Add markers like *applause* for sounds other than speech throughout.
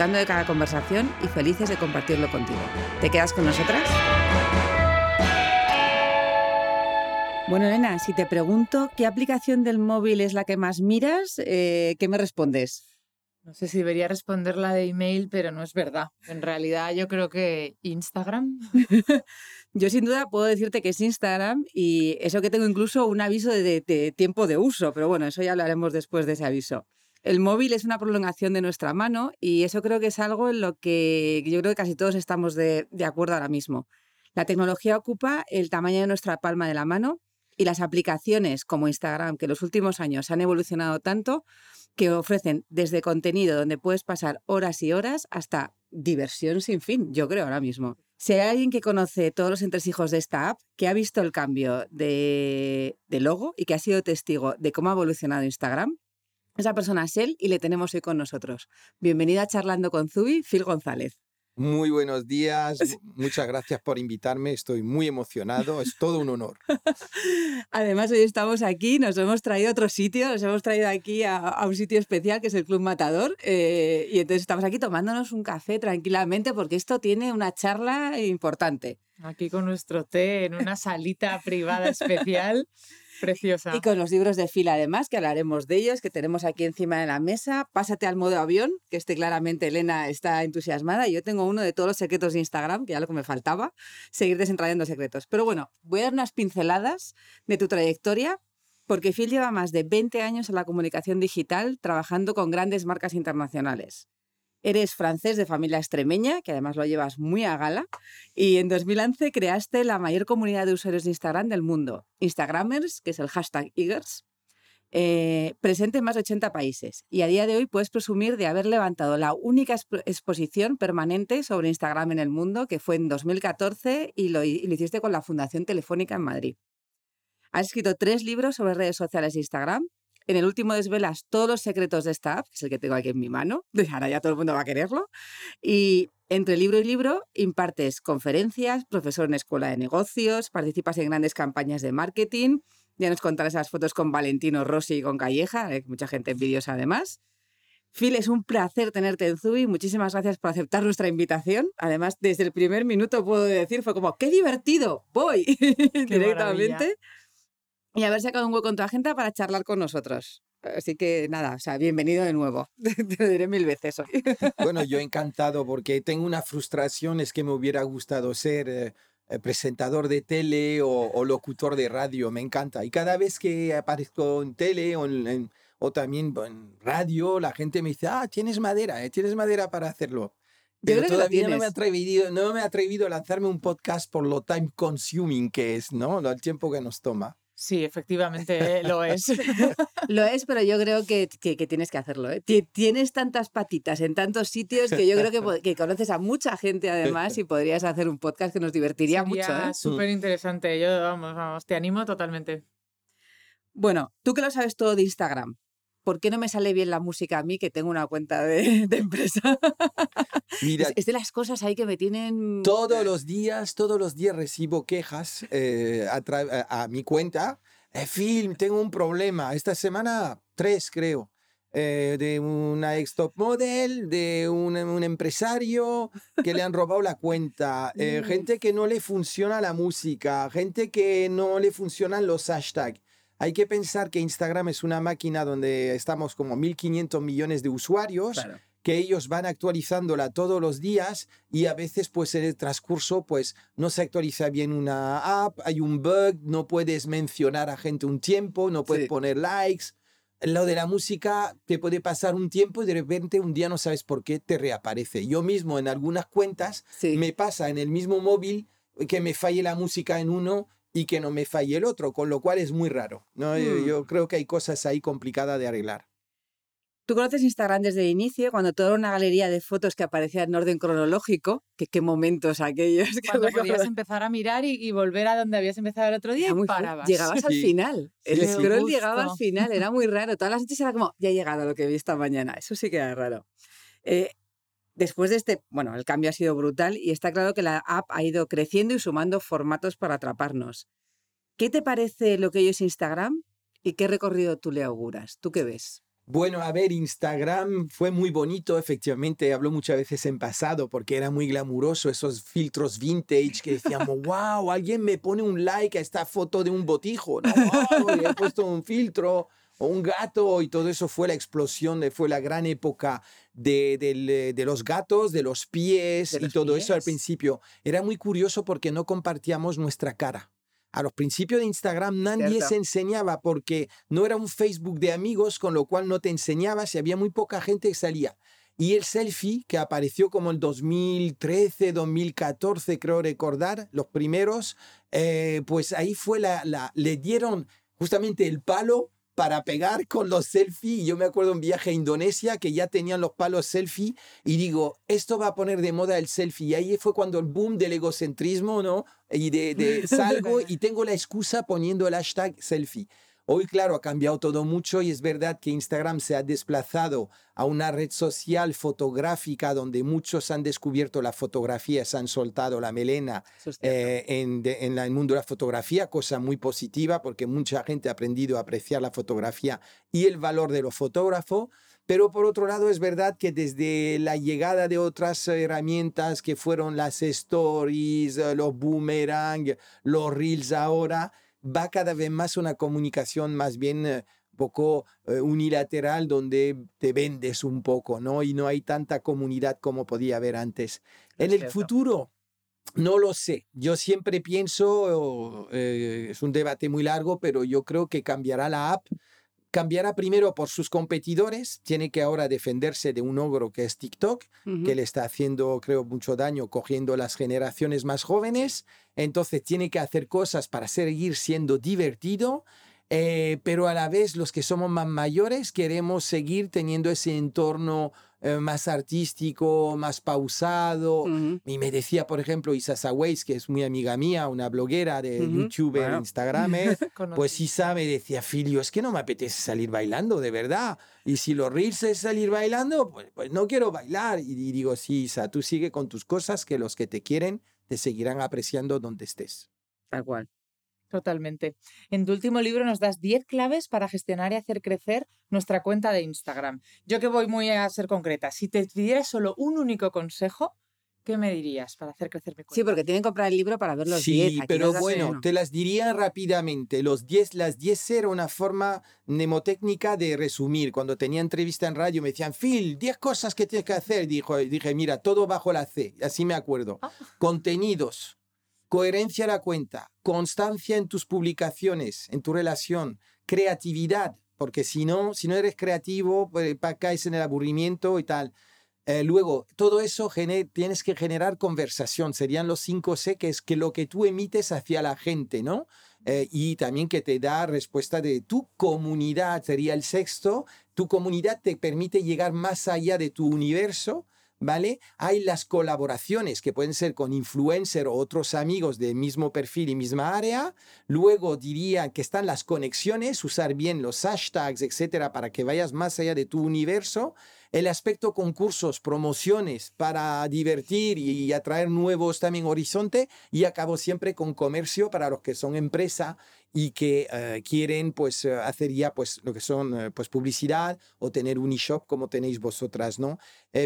disfrutando de cada conversación y felices de compartirlo contigo. ¿Te quedas con nosotras? Bueno, Elena, si te pregunto qué aplicación del móvil es la que más miras, eh, ¿qué me respondes? No sé si debería responder la de email, pero no es verdad. En realidad yo creo que Instagram. *laughs* yo sin duda puedo decirte que es Instagram y eso que tengo incluso un aviso de, de tiempo de uso, pero bueno, eso ya hablaremos después de ese aviso. El móvil es una prolongación de nuestra mano y eso creo que es algo en lo que yo creo que casi todos estamos de, acuerdo ahora mismo. La tecnología ocupa el tamaño de nuestra palma de la mano y las aplicaciones como Instagram, que en los últimos años han evolucionado tanto, que ofrecen desde contenido donde puedes pasar horas y horas hasta diversión sin fin, yo creo ahora mismo. Si hay alguien que conoce todos los entresijos de esta app, que ha visto el cambio de, de logo y que ha sido testigo de cómo ha evolucionado Instagram, esa persona es él y le tenemos hoy con nosotros. Bienvenida a Charlando con Zubi, Phil González. Muy buenos días, *laughs* muchas gracias por invitarme, estoy muy emocionado, es todo un honor. *laughs* Además, hoy estamos aquí, nos hemos traído a otro sitio, nos hemos traído aquí a, un sitio especial que es el Club Matador eh, y entonces estamos aquí tomándonos un café tranquilamente porque esto tiene una charla importante. Aquí con nuestro té en una salita privada especial. *laughs* Preciosa. Y con los libros de fila, además, que hablaremos de ellos, que tenemos aquí encima de la mesa. Pásate al modo avión, que este claramente Elena está entusiasmada. Yo tengo uno de todos los secretos de Instagram, que ya lo que me faltaba, seguir desentrañando secretos. Pero bueno, voy a dar unas pinceladas de tu trayectoria, porque Phil lleva más de 20 años en la comunicación digital trabajando con grandes marcas internacionales. Eres francés de familia extremeña, que además lo llevas muy a gala, y en 2011 creaste la mayor comunidad de usuarios de Instagram del mundo, Instagramers, que es el hashtag Eagers, eh, presente en más de 80 países. Y a día de hoy puedes presumir de haber levantado la única exposición permanente sobre Instagram en el mundo, que fue en 2014 y lo, y lo hiciste con la Fundación Telefónica en Madrid. Has escrito tres libros sobre redes sociales de Instagram, en el último desvelas todos los secretos de esta app, que es el que tengo aquí en mi mano, *laughs* ahora ya todo el mundo va a quererlo. Y entre libro y libro impartes conferencias, profesor en escuela de negocios, participas en grandes campañas de marketing. Ya nos contarás esas fotos con Valentino Rossi y con Calleja, hay mucha gente envidiosa además. Phil, es un placer tenerte en Zubi. Muchísimas gracias por aceptar nuestra invitación. Además, desde el primer minuto puedo decir, fue como, ¡qué divertido! Voy *laughs* directamente y haber sacado un hueco en tu agenda para charlar con nosotros. Así que nada, o sea, bienvenido de nuevo. *laughs* Te lo diré mil veces hoy. *laughs* Bueno, yo encantado porque tengo una frustración, es que me hubiera gustado ser eh, eh, presentador de tele o, locutor de radio, me encanta. Y cada vez que aparezco en tele o, o también en radio, la gente me dice, ah, tienes madera, eh, tienes madera para hacerlo. Pero todavía no me, he atrevido, no me he atrevido a lanzarme un podcast por lo time consuming que es, ¿no? El tiempo que nos toma. Sí, efectivamente lo es. *laughs* lo es, pero yo creo que, que, tienes que hacerlo. ¿eh? Tienes tantas patitas en tantos sitios que yo creo que, que, conoces a mucha gente además y podrías hacer un podcast que nos divertiría mucho. ¿eh? Súper interesante. Yo, vamos, vamos, te animo totalmente. Bueno, tú que lo sabes todo de Instagram, ¿por qué no me sale bien la música a mí que tengo una cuenta de, *laughs* empresa? Mira, es, de las cosas ahí que me tienen... Todos los días, todos los días recibo quejas eh, a, mi cuenta. Eh, film, tengo un problema. Esta semana, tres creo. Eh, de una ex top model, de un, un, empresario que le han robado la cuenta, mm. *laughs* gente que no le funciona la música, gente que no le funcionan los hashtags. Hay que pensar que Instagram es una máquina donde estamos como 1.500 millones de usuarios. que ellos van actualizándola todos los días y a veces pues en el transcurso pues no se actualiza bien una app, hay un bug, no puedes mencionar a gente un tiempo, no puedes poner likes. Lo de la música te puede pasar un tiempo y de repente un día no sabes por qué te reaparece. Yo mismo en algunas cuentas me pasa en el mismo móvil que me falle la música en uno y que no me falle el otro, con lo cual es muy raro. ¿no? Yo, mm. creo que hay cosas ahí complicadas de arreglar. Tú conoces Instagram desde el inicio, cuando toda una galería de fotos que aparecía en orden cronológico, que qué momentos aquellos. *laughs* Que cuando podías *laughs* empezar a mirar y, volver a donde habías empezado el otro día y parabas. Llegabas al final. El scroll llegaba al final, era muy raro. Todas las noches era como, ya he llegado a lo que vi esta mañana. Eso sí que era raro. Eh, después de este, bueno, el cambio ha sido brutal y está claro que la app ha ido creciendo y sumando formatos para atraparnos. ¿Qué te parece lo que es Instagram y qué recorrido tú le auguras? ¿Tú qué ves? Bueno, a ver, Instagram fue muy bonito, efectivamente, hablo muchas veces en pasado porque era muy glamuroso esos filtros vintage que decíamos, *laughs* wow, alguien me pone un like a esta foto de un botijo, ¿no? he puesto un filtro o un gato y todo eso fue la explosión, fue la gran época de, de, los gatos, de los pies y todo eso al principio. Era muy curioso porque no compartíamos nuestra cara. A los principios de Instagram nadie se enseñaba porque no era un Facebook de amigos, con lo cual no te enseñaba si había muy poca gente que salía. Y el selfie, que apareció como en 2013, 2014, creo recordar, los primeros, eh, pues ahí fue la, la, le dieron justamente el palo para pegar con los selfies. Yo me acuerdo un viaje a Indonesia que ya tenían los palos selfie y digo, esto va a poner de moda el selfie. Y ahí fue cuando el boom del egocentrismo, ¿no? Y de, de *laughs* salgo y tengo la excusa poniendo el hashtag selfie. Hoy, claro, ha cambiado todo mucho y es verdad que Instagram se ha desplazado a una red social fotográfica donde muchos han descubierto la fotografía, se han soltado la melena eh, en, en, el mundo de la fotografía, cosa muy positiva porque mucha gente ha aprendido a apreciar la fotografía y el valor de los fotógrafos. Pero por otro lado, es verdad que desde la llegada de otras herramientas que fueron las stories, los boomerang, los reels ahora, va cada vez más una comunicación más bien eh, poco eh, unilateral donde te vendes un poco, ¿no? Y no hay tanta comunidad como podía haber antes. en el futuro, no lo sé. Yo siempre pienso, eh, es un debate muy largo, pero yo creo que cambiará la app cambiará primero por sus competidores, tiene que ahora defenderse de un ogro que es TikTok, que le está haciendo, creo, mucho daño cogiendo las generaciones más jóvenes, entonces tiene que hacer cosas para seguir siendo divertido. Eh, pero a la vez los que somos más mayores queremos seguir teniendo ese entorno eh, más artístico, más pausado. Y me decía, por ejemplo, Isa Saways, que es muy amiga mía, una bloguera de YouTube e Instagram, *laughs* pues Isa me decía, Filio, es que no me apetece salir bailando, de verdad. Y si lo reels es salir bailando, pues, pues, no quiero bailar. Y, y digo, sí, Isa, tú sigue con tus cosas, que los que te quieren te seguirán apreciando donde estés. Tal cual. Totalmente. En tu último libro nos das 10 claves para gestionar y hacer crecer nuestra cuenta de Instagram. Yo que voy muy a ser concreta, si te pidieras solo un único consejo, ¿qué me dirías para hacer crecer mi cuenta? Sí, porque tienen que comprar el libro para ver los 10. Sí, pero bueno, te las diría rápidamente. Los 10, las 10 era una forma mnemotécnica de resumir. Cuando tenía entrevista en radio me decían, Phil, 10 cosas que tienes que hacer. Dijo, dije, mira, todo bajo la C. Así me acuerdo. Ah. Contenidos coherencia a la cuenta, constancia en tus publicaciones, en tu relación, creatividad, porque si no, si no eres creativo, pues, caes en el aburrimiento y tal. Eh, luego, todo eso tienes que generar conversación, serían los cinco C, que es que lo que tú emites hacia la gente, ¿no? Eh, y también que te da respuesta de tu comunidad, sería el sexto. Tu comunidad te permite llegar más allá de tu universo ¿vale? Hay las colaboraciones que pueden ser con influencer o otros amigos del mismo perfil y misma área. Luego diría que están las conexiones, usar bien los hashtags, etcétera, para que vayas más allá de tu universo el aspecto concursos, promociones para divertir y atraer nuevos también horizonte y acabo siempre con comercio para los que son empresa y que eh, quieren pues eh, hacer ya pues lo que son eh, pues publicidad o tener un e-shop como tenéis vosotras, ¿no?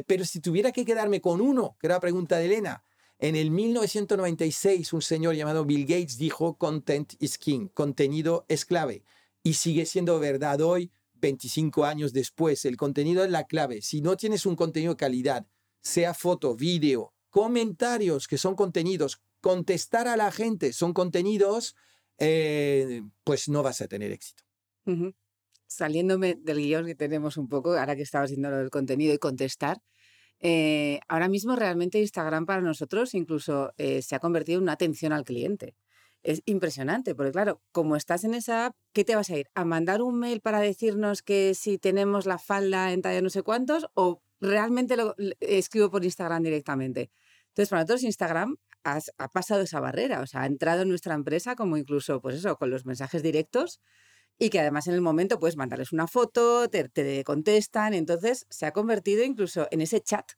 pero si tuviera que quedarme con uno, que era la pregunta de Elena, en el 1996 un señor llamado Bill Gates dijo content is king, contenido es clave y sigue siendo verdad hoy 25 años después, el contenido es la clave. Si no tienes un contenido de calidad, sea foto, vídeo, comentarios que son contenidos, contestar a la gente son contenidos, eh, pues no vas a tener éxito. Saliéndome del guion que tenemos un poco, ahora que estabas diciendo lo del contenido y contestar, eh, ahora mismo realmente Instagram para nosotros incluso eh, se ha convertido en una atención al cliente. Es impresionante, porque claro, como estás en esa app, ¿qué te vas a ir? ¿A mandar un mail para decirnos que si tenemos la falda en talla no sé cuántos o realmente lo escribo por Instagram directamente? Entonces, para nosotros Instagram ha pasado esa barrera, o sea, ha entrado en nuestra empresa como incluso, pues eso, con los mensajes directos y que además en el momento puedes mandarles una foto, te, te contestan, entonces se ha convertido incluso en ese chat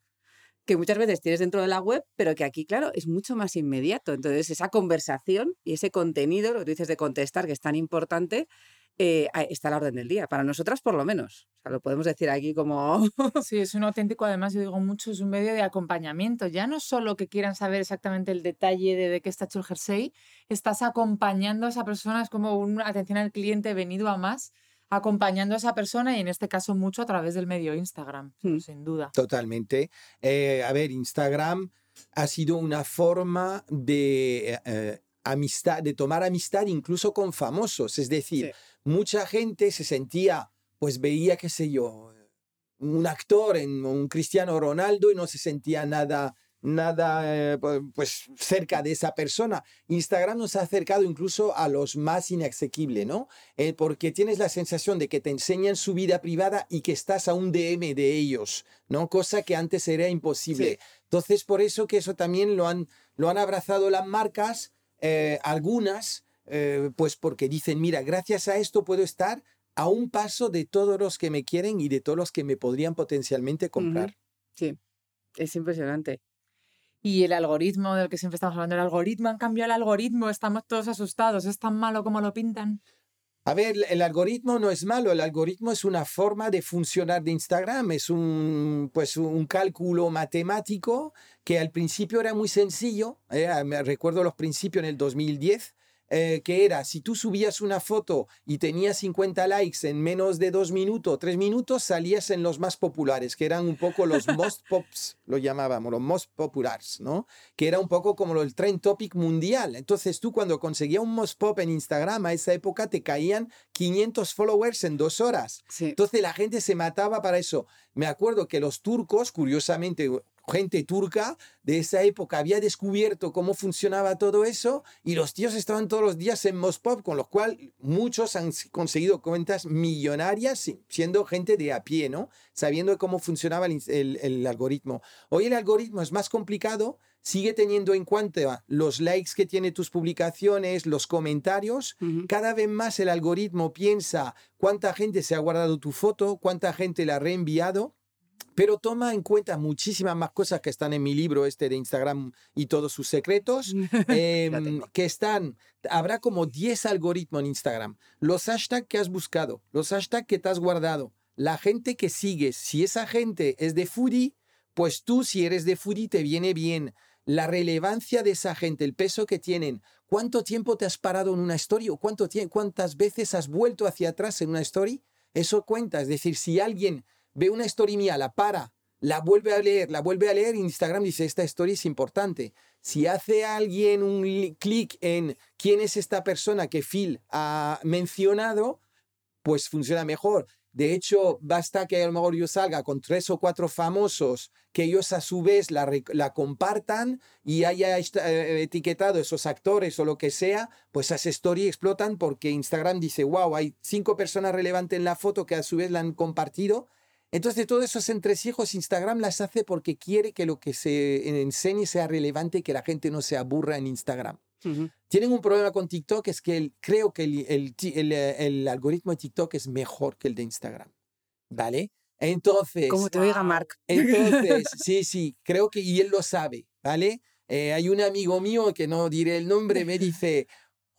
que muchas veces tienes dentro de la web, pero que aquí, claro, es mucho más inmediato. Entonces, esa conversación y ese contenido, lo que dices de contestar, que es tan importante, eh, está a la orden del día. Para nosotras, por lo menos. Lo podemos decir aquí como. *laughs* sí, es un auténtico, además, yo digo mucho, es un medio de acompañamiento. Ya no solo que quieran saber exactamente el detalle de, de qué está hecho el jersey, estás acompañando a esa persona, es como una atención al cliente venido a más acompañando a esa persona y en este caso mucho a través del medio Instagram, hmm. sin duda. Totalmente. Eh, a ver, Instagram ha sido una forma de eh, amistad, de tomar amistad incluso con famosos. Es decir, mucha gente se sentía, pues veía, qué sé yo, un actor en un Cristiano Ronaldo y no se sentía nada nada eh, pues cerca de esa persona. Instagram nos ha acercado incluso a los más inasequibles, ¿no? Eh, porque tienes la sensación de que te enseñan su vida privada y que estás a un DM de ellos, ¿no? Cosa que antes era imposible. Entonces, por eso que eso también lo han, lo han abrazado las marcas, eh, algunas, pues porque dicen, mira, gracias a esto puedo estar a un paso de todos los que me quieren y de todos los que me podrían potencialmente comprar. Sí, es impresionante. Y el algoritmo del que siempre estamos hablando, el algoritmo, han cambiado el algoritmo, estamos todos asustados, ¿es tan malo como lo pintan? A ver, el algoritmo no es malo, el algoritmo es una forma de funcionar de Instagram, es un, pues, un cálculo matemático que al principio era muy sencillo, me recuerdo los principios en el 2010, eh, que era, si tú subías una foto y tenías 50 likes en menos de dos minutos, tres minutos, salías en los más populares, que eran un poco los *laughs* most pops, lo llamábamos, los most populares, ¿no? Que era un poco como el trend topic mundial. Entonces tú cuando conseguías un most pop en Instagram, a esa época te caían 500 followers en dos horas. Entonces la gente se mataba para eso. Me acuerdo que los turcos, curiosamente, gente turca de esa época había descubierto cómo funcionaba todo eso y los tíos estaban todos los días en Mospop, con lo cual muchos han conseguido cuentas millonarias siendo gente de a pie, ¿no? Sabiendo cómo funcionaba el, algoritmo. Hoy el algoritmo es más complicado, sigue teniendo en cuenta los likes que tiene tus publicaciones, los comentarios. Cada vez más el algoritmo piensa cuánta gente se ha guardado tu foto, cuánta gente la ha reenviado pero toma en cuenta muchísimas más cosas que están en mi libro este de Instagram y todos sus secretos, *laughs* em, que están, habrá como 10 algoritmos en Instagram, los hashtags que has buscado, los hashtags que te has guardado, la gente que sigues, si esa gente es de foodie, pues tú si eres de foodie te viene bien, la relevancia de esa gente, el peso que tienen, cuánto tiempo te has parado en una story o cuánto, cuántas veces has vuelto hacia atrás en una story, eso cuenta, es decir, si alguien ve una story mía, la para, la vuelve a leer, la vuelve a leer, Instagram dice, esta story es importante. Si hace alguien un clic en quién es esta persona que Phil ha mencionado, pues funciona mejor. De hecho, basta que a lo mejor yo salga con tres o cuatro famosos que ellos a su vez la, la compartan y haya eh, etiquetado esos actores o lo que sea, pues esas stories explotan porque Instagram dice, wow, hay cinco personas relevantes en la foto que a su vez la han compartido entonces, todos esos entresijos Instagram las hace porque quiere que lo que se enseñe sea relevante y que la gente no se aburra en Instagram. Tienen un problema con TikTok, es que creo que el, el, algoritmo de TikTok es mejor que el de Instagram. ¿Vale? Entonces. Como te diga Mark. Entonces, *laughs* sí, sí, creo que, y él lo sabe, ¿vale? Eh, hay un amigo mío que no diré el nombre, me *laughs* dice,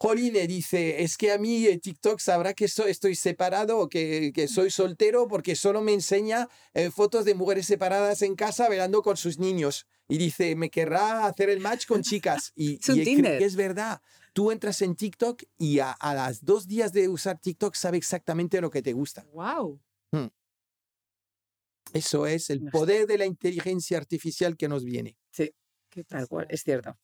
Joline dice, es que a mí eh, TikTok sabrá que estoy separado o que, soy soltero porque solo me enseña eh, fotos de mujeres separadas en casa velando con sus niños. Y dice, me querrá hacer el match con chicas. Y, *laughs* y es verdad. Tú entras en TikTok y a, a, las dos días de usar TikTok sabe exactamente lo que te gusta. ¡Wow! Hmm. Eso es el poder de la inteligencia artificial que nos viene. Sí, tal cual, es cierto.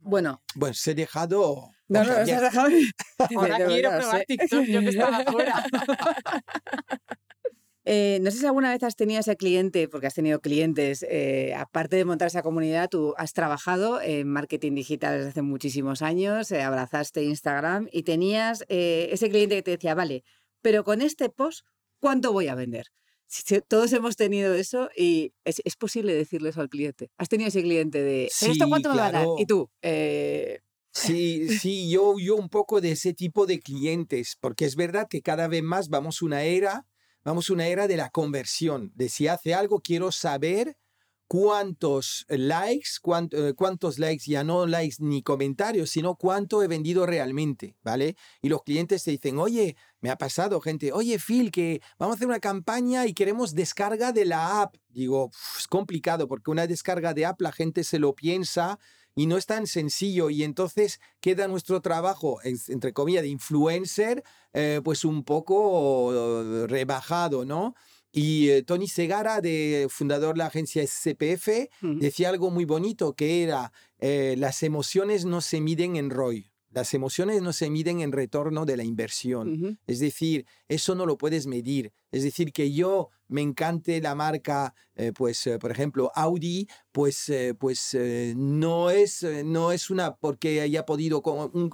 Bueno. Bueno, se he dejado. No, no, dejado. *laughs* *laughs* Ahora quiero probar TikTok, yo que estaba fuera. *laughs* Eh, no sé si alguna vez has tenido ese cliente, porque has tenido clientes, eh, aparte de montar esa comunidad, tú has trabajado en marketing digital desde hace muchísimos años, eh, abrazaste Instagram y tenías ese cliente que te decía, vale, pero con este post, ¿cuánto voy a vender? todos hemos tenido eso y es, posible decirle eso al cliente. Has tenido ese cliente de, ¿esto cuánto me va a dar? Y tú, Sí, sí, yo, yo un poco de ese tipo de clientes, porque es verdad que cada vez más vamos una era vamos una era de la conversión, de si hace algo, quiero saber cuántos likes, eh, cuántos likes, ya no likes ni comentarios, sino cuánto he vendido realmente, ¿vale? Y los clientes te dicen, oye, me ha pasado gente, oye Phil, que vamos a hacer una campaña y queremos descarga de la app. Digo, es complicado porque una descarga de app la gente se lo piensa, y no es tan sencillo y entonces queda nuestro trabajo, entre comillas, de influencer, eh, pues un poco eh, rebajado, ¿no? Y eh, Tony Segara, de, fundador de la agencia SPF, decía algo muy bonito, que era, las emociones no se miden en ROI. Las emociones no se miden en retorno de la inversión. Es decir, eso no lo puedes medir. Es decir, que yo me encante la marca, eh, pues, eh, por ejemplo, Audi, pues, eh, pues no, es, no es una porque haya podido,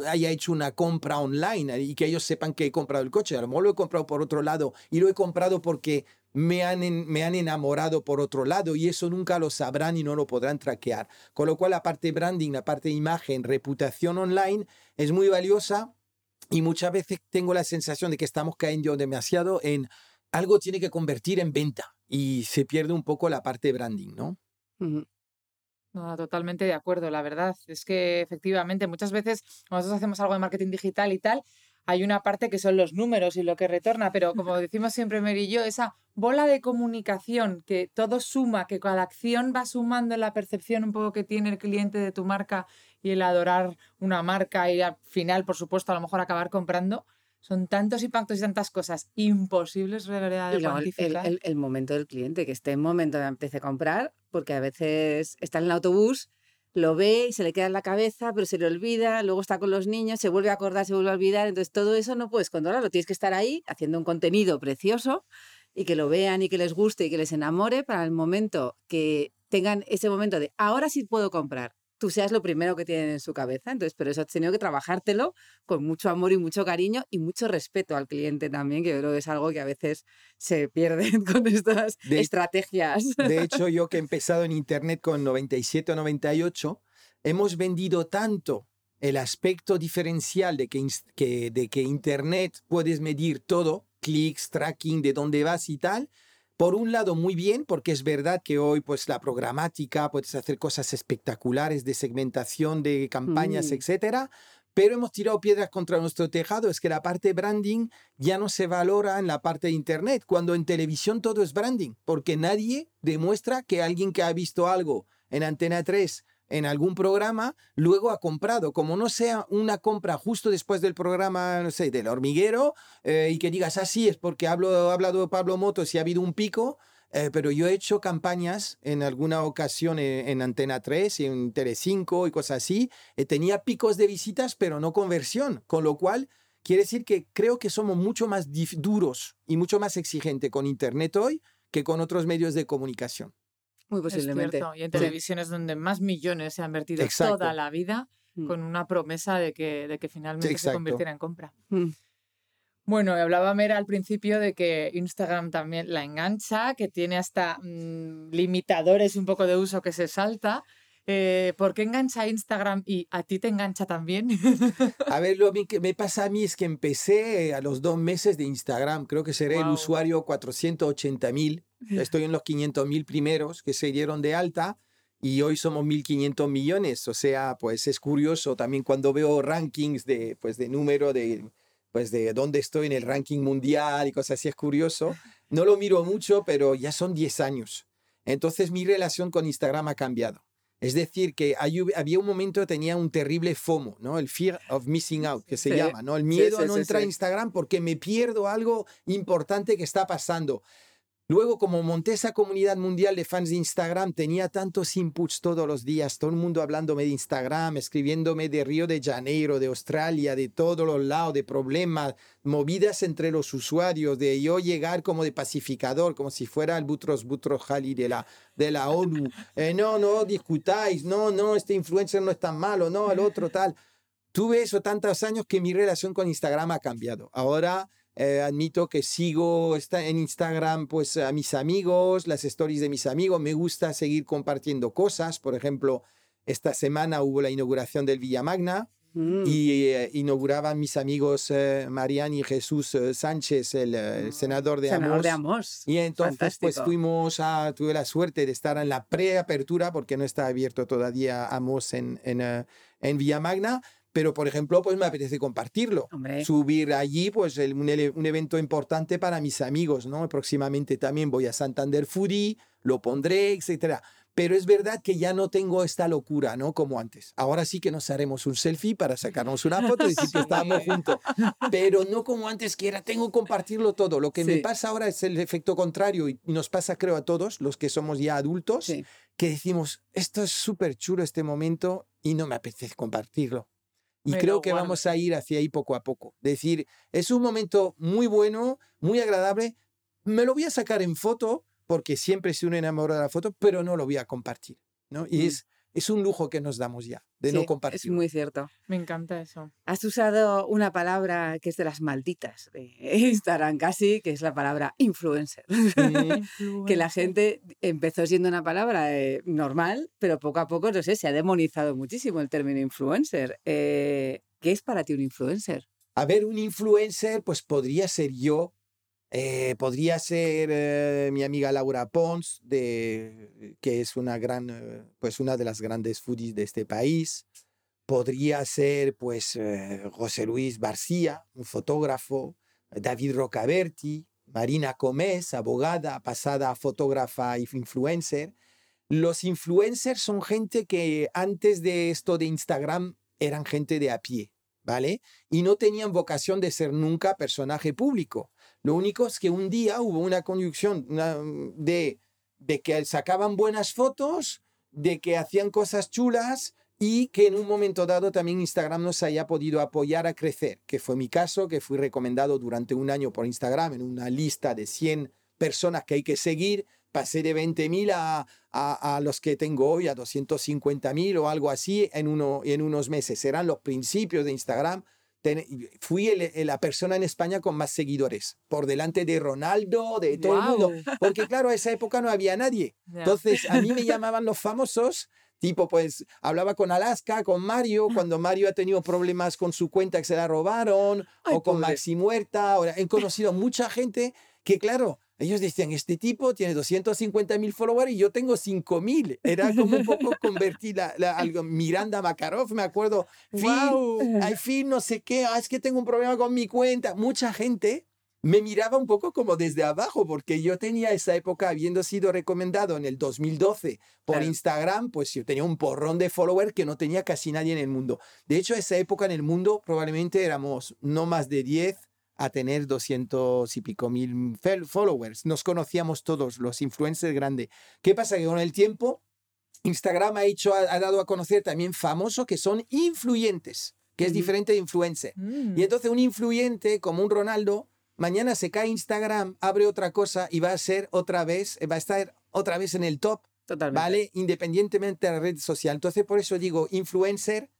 haya hecho una compra online y que ellos sepan que he comprado el coche. A lo mejor lo he comprado por otro lado y lo he comprado porque me han, me han enamorado por otro lado y eso nunca lo sabrán y no lo podrán traquear. Con lo cual la parte branding, la parte imagen, reputación online es muy valiosa y muchas veces tengo la sensación de que estamos cayendo demasiado en algo tiene que convertir en venta y se pierde un poco la parte branding, ¿no? No, totalmente de acuerdo, la verdad. Es que efectivamente muchas veces nosotros hacemos algo de marketing digital y tal, hay una parte que son los números y lo que retorna, pero como decimos siempre Mary y yo, esa bola de comunicación que todo suma, que cada acción va sumando en la percepción un poco que tiene el cliente de tu marca y el adorar una marca y al final, por supuesto, a lo mejor acabar comprando, son tantos impactos y tantas cosas imposibles de verdad de El, el, momento del cliente, que esté en momento de empecé a comprar, porque a veces está en el autobús lo ve y se le queda en la cabeza, pero se le olvida, luego está con los niños, se vuelve a acordar, se vuelve a olvidar, entonces todo eso no puedes controlarlo, tienes que estar ahí haciendo un contenido precioso y que lo vean y que les guste y que les enamore para el momento que tengan ese momento de ahora sí puedo comprar, tú seas lo primero que tienen en su cabeza. Entonces, pero eso has tenido que trabajártelo con mucho amor y mucho cariño y mucho respeto al cliente también, que yo creo que es algo que a veces se pierde *laughs* con estas estrategias. De hecho, yo que he *laughs* empezado en Internet con 97 o 98, hemos vendido tanto el aspecto diferencial de que, que, de que Internet puedes medir todo, clics, tracking, de dónde vas y tal, por un lado, muy bien, porque es verdad que hoy, pues, la programática, puedes hacer cosas espectaculares de segmentación de campañas, mm. etcétera. Pero hemos tirado piedras contra nuestro tejado. Es que la parte branding ya no se valora en la parte de Internet, cuando en televisión todo es branding, porque nadie demuestra que alguien que ha visto algo en Antena 3 en algún programa, luego ha comprado. Como no sea una compra justo después del programa, no sé, del hormiguero, eh, y que digas, así ah, es porque hablo, ha hablado Pablo Motos y ha habido un pico, eh, pero yo he hecho campañas en alguna ocasión en, Antena 3 y en Tele5 y cosas así. Eh, tenía picos de visitas, pero no conversión, con lo cual quiere decir que creo que somos mucho más duros y mucho más exigentes con Internet hoy que con otros medios de comunicación. Muy posiblemente. Y en televisión es donde más millones se han vertido toda la vida mm. con una promesa de que, de que finalmente se convirtiera en compra. Mm. Bueno, hablaba Mera al principio de que Instagram también la engancha, que tiene hasta mm, limitadores un poco de uso que se salta. Eh, ¿Por qué engancha Instagram y a ti te engancha también? *laughs* a ver, lo que me pasa a mí es que empecé a los dos meses de Instagram. Creo que seré el usuario 480 mil *laughs* Estoy en los 500 mil primeros que se dieron de alta y hoy somos 1.500 millones. O sea, pues es curioso también cuando veo rankings de, pues, de número de, pues de dónde estoy en el ranking mundial y cosas así, es curioso. No lo miro mucho, pero ya son 10 años. Entonces mi relación con Instagram ha cambiado. Es decir, que había un momento que tenía un terrible FOMO, ¿no? El fear of missing out, que se llama, ¿no? El miedo a no entrar a Instagram porque me pierdo algo importante que está pasando. Luego, como monté esa comunidad mundial de fans de Instagram, tenía tantos inputs todos los días, todo el mundo hablándome de Instagram, escribiéndome de Río de Janeiro, de Australia, de todos los lados, de problemas, movidas entre los usuarios, de yo llegar como de pacificador, como si fuera el Butros Butros Jali de la, de la ONU. Eh, no, no discutáis, no, no, este influencer no es tan malo, no, el otro tal. Tuve eso tantos años que mi relación con Instagram ha cambiado. Ahora eh, admito que sigo en Instagram pues a mis amigos, las stories de mis amigos. Me gusta seguir compartiendo cosas. Por ejemplo, esta semana hubo la inauguración del Villa Magna Mm. y eh, inauguraban mis amigos eh, Marian y Jesús eh, Sánchez, el, el senador de Senador Amos. de Amos. Y entonces pues fuimos a, tuve la suerte de estar en la preapertura porque no está abierto todavía Amos en, en, eh, en Villa Magna, pero por ejemplo pues me apetece compartirlo. Hombre, Subir allí pues el- un, un evento importante para mis amigos, ¿no? Próximamente también voy a Santander Foodie, lo pondré, etcétera. Pero es verdad que ya no tengo esta locura, ¿no? Como antes. Ahora sí que nos haremos un selfie para sacarnos una foto y decir que *laughs* estábamos juntos. Pero no como antes que era, tengo que compartirlo todo. Lo que me Sí. pasa ahora es el efecto contrario y nos pasa creo a todos los que somos ya adultos, sí. que decimos, esto es súper chulo este momento y no me apetece compartirlo. Y Me creo que guardo. vamos a ir hacia ahí poco a poco. Decir, es un momento muy bueno, muy agradable. Me lo voy a sacar en foto porque siempre se uno enamora de la foto, pero no lo voy a compartir. ¿no? Y Mm. es, es un lujo que nos damos ya, de Sí, no Es compartir. muy cierto. Me encanta eso. Has usado una palabra que es de las malditas de *laughs* Instagram casi, que es la palabra influencer. *laughs* que la gente empezó siendo una palabra eh, normal, pero poco a poco, no sé, se ha demonizado muchísimo el término influencer. Eh, ¿Qué es para ti un influencer? A ver, un influencer, pues podría ser yo, eh, podría ser eh, mi amiga Laura Pons, de, que es una gran, eh, pues una de las grandes foodies de este país. Podría ser, pues, José Luis García, un fotógrafo, David Rocaberti, Marina Comés, abogada, pasada fotógrafa y influencer. Los influencers son gente que antes de esto de Instagram eran gente de a pie, ¿vale? y no tenían vocación de ser nunca personaje público. Lo único es que un día hubo una conjunción una, de, de que sacaban buenas fotos, de que hacían cosas chulas y que en un momento dado también Instagram nos haya podido apoyar a crecer, que fue mi caso, que fui recomendado durante un año por Instagram en una lista de 100 personas que hay que seguir. Pasé de 20.000 a, a, a los que tengo hoy, a 250.000 o algo así en, uno, en unos meses. Eran los principios de Instagram ten- fui el- el- la persona en España con más seguidores, por delante de Ronaldo, de todo el mundo. Porque claro, a esa época no había nadie. Ya. Entonces, a mí me *laughs* llamaban los famosos, tipo, pues, hablaba con Alaska, con Mario, cuando Mario ha tenido problemas con su cuenta que se la robaron, Ay, o con pobre. Maxi Muerta. Ahora, he conocido mucha gente que, claro, ellos decían, este tipo tiene 250 mil followers y yo tengo 5 mil. Era como un poco convertir la, la- algo. Miranda Makarov, me acuerdo. Phil, al fin no sé qué, ah, es que tengo un problema con mi cuenta. Mucha gente me miraba un poco como desde abajo, porque yo tenía esa época, habiendo sido recomendado en el 2012 por Claro. Instagram, pues yo tenía un porrón de followers que no tenía casi nadie en el mundo. De hecho, esa época en el mundo probablemente éramos no más de 10 a tener 200 y pico mil followers. Nos conocíamos todos, los influencers grandes. ¿Qué pasa? Que con el tiempo Instagram ha, hecho, ha, dado a conocer también famosos que son influyentes, que es diferente de influencer. Mm. Y entonces un influyente como un Ronaldo, mañana se cae Instagram, abre otra cosa y va a ser otra vez, va a estar otra vez en el top, Totalmente. ¿vale? Independientemente de la red social. Entonces por eso digo, influencer,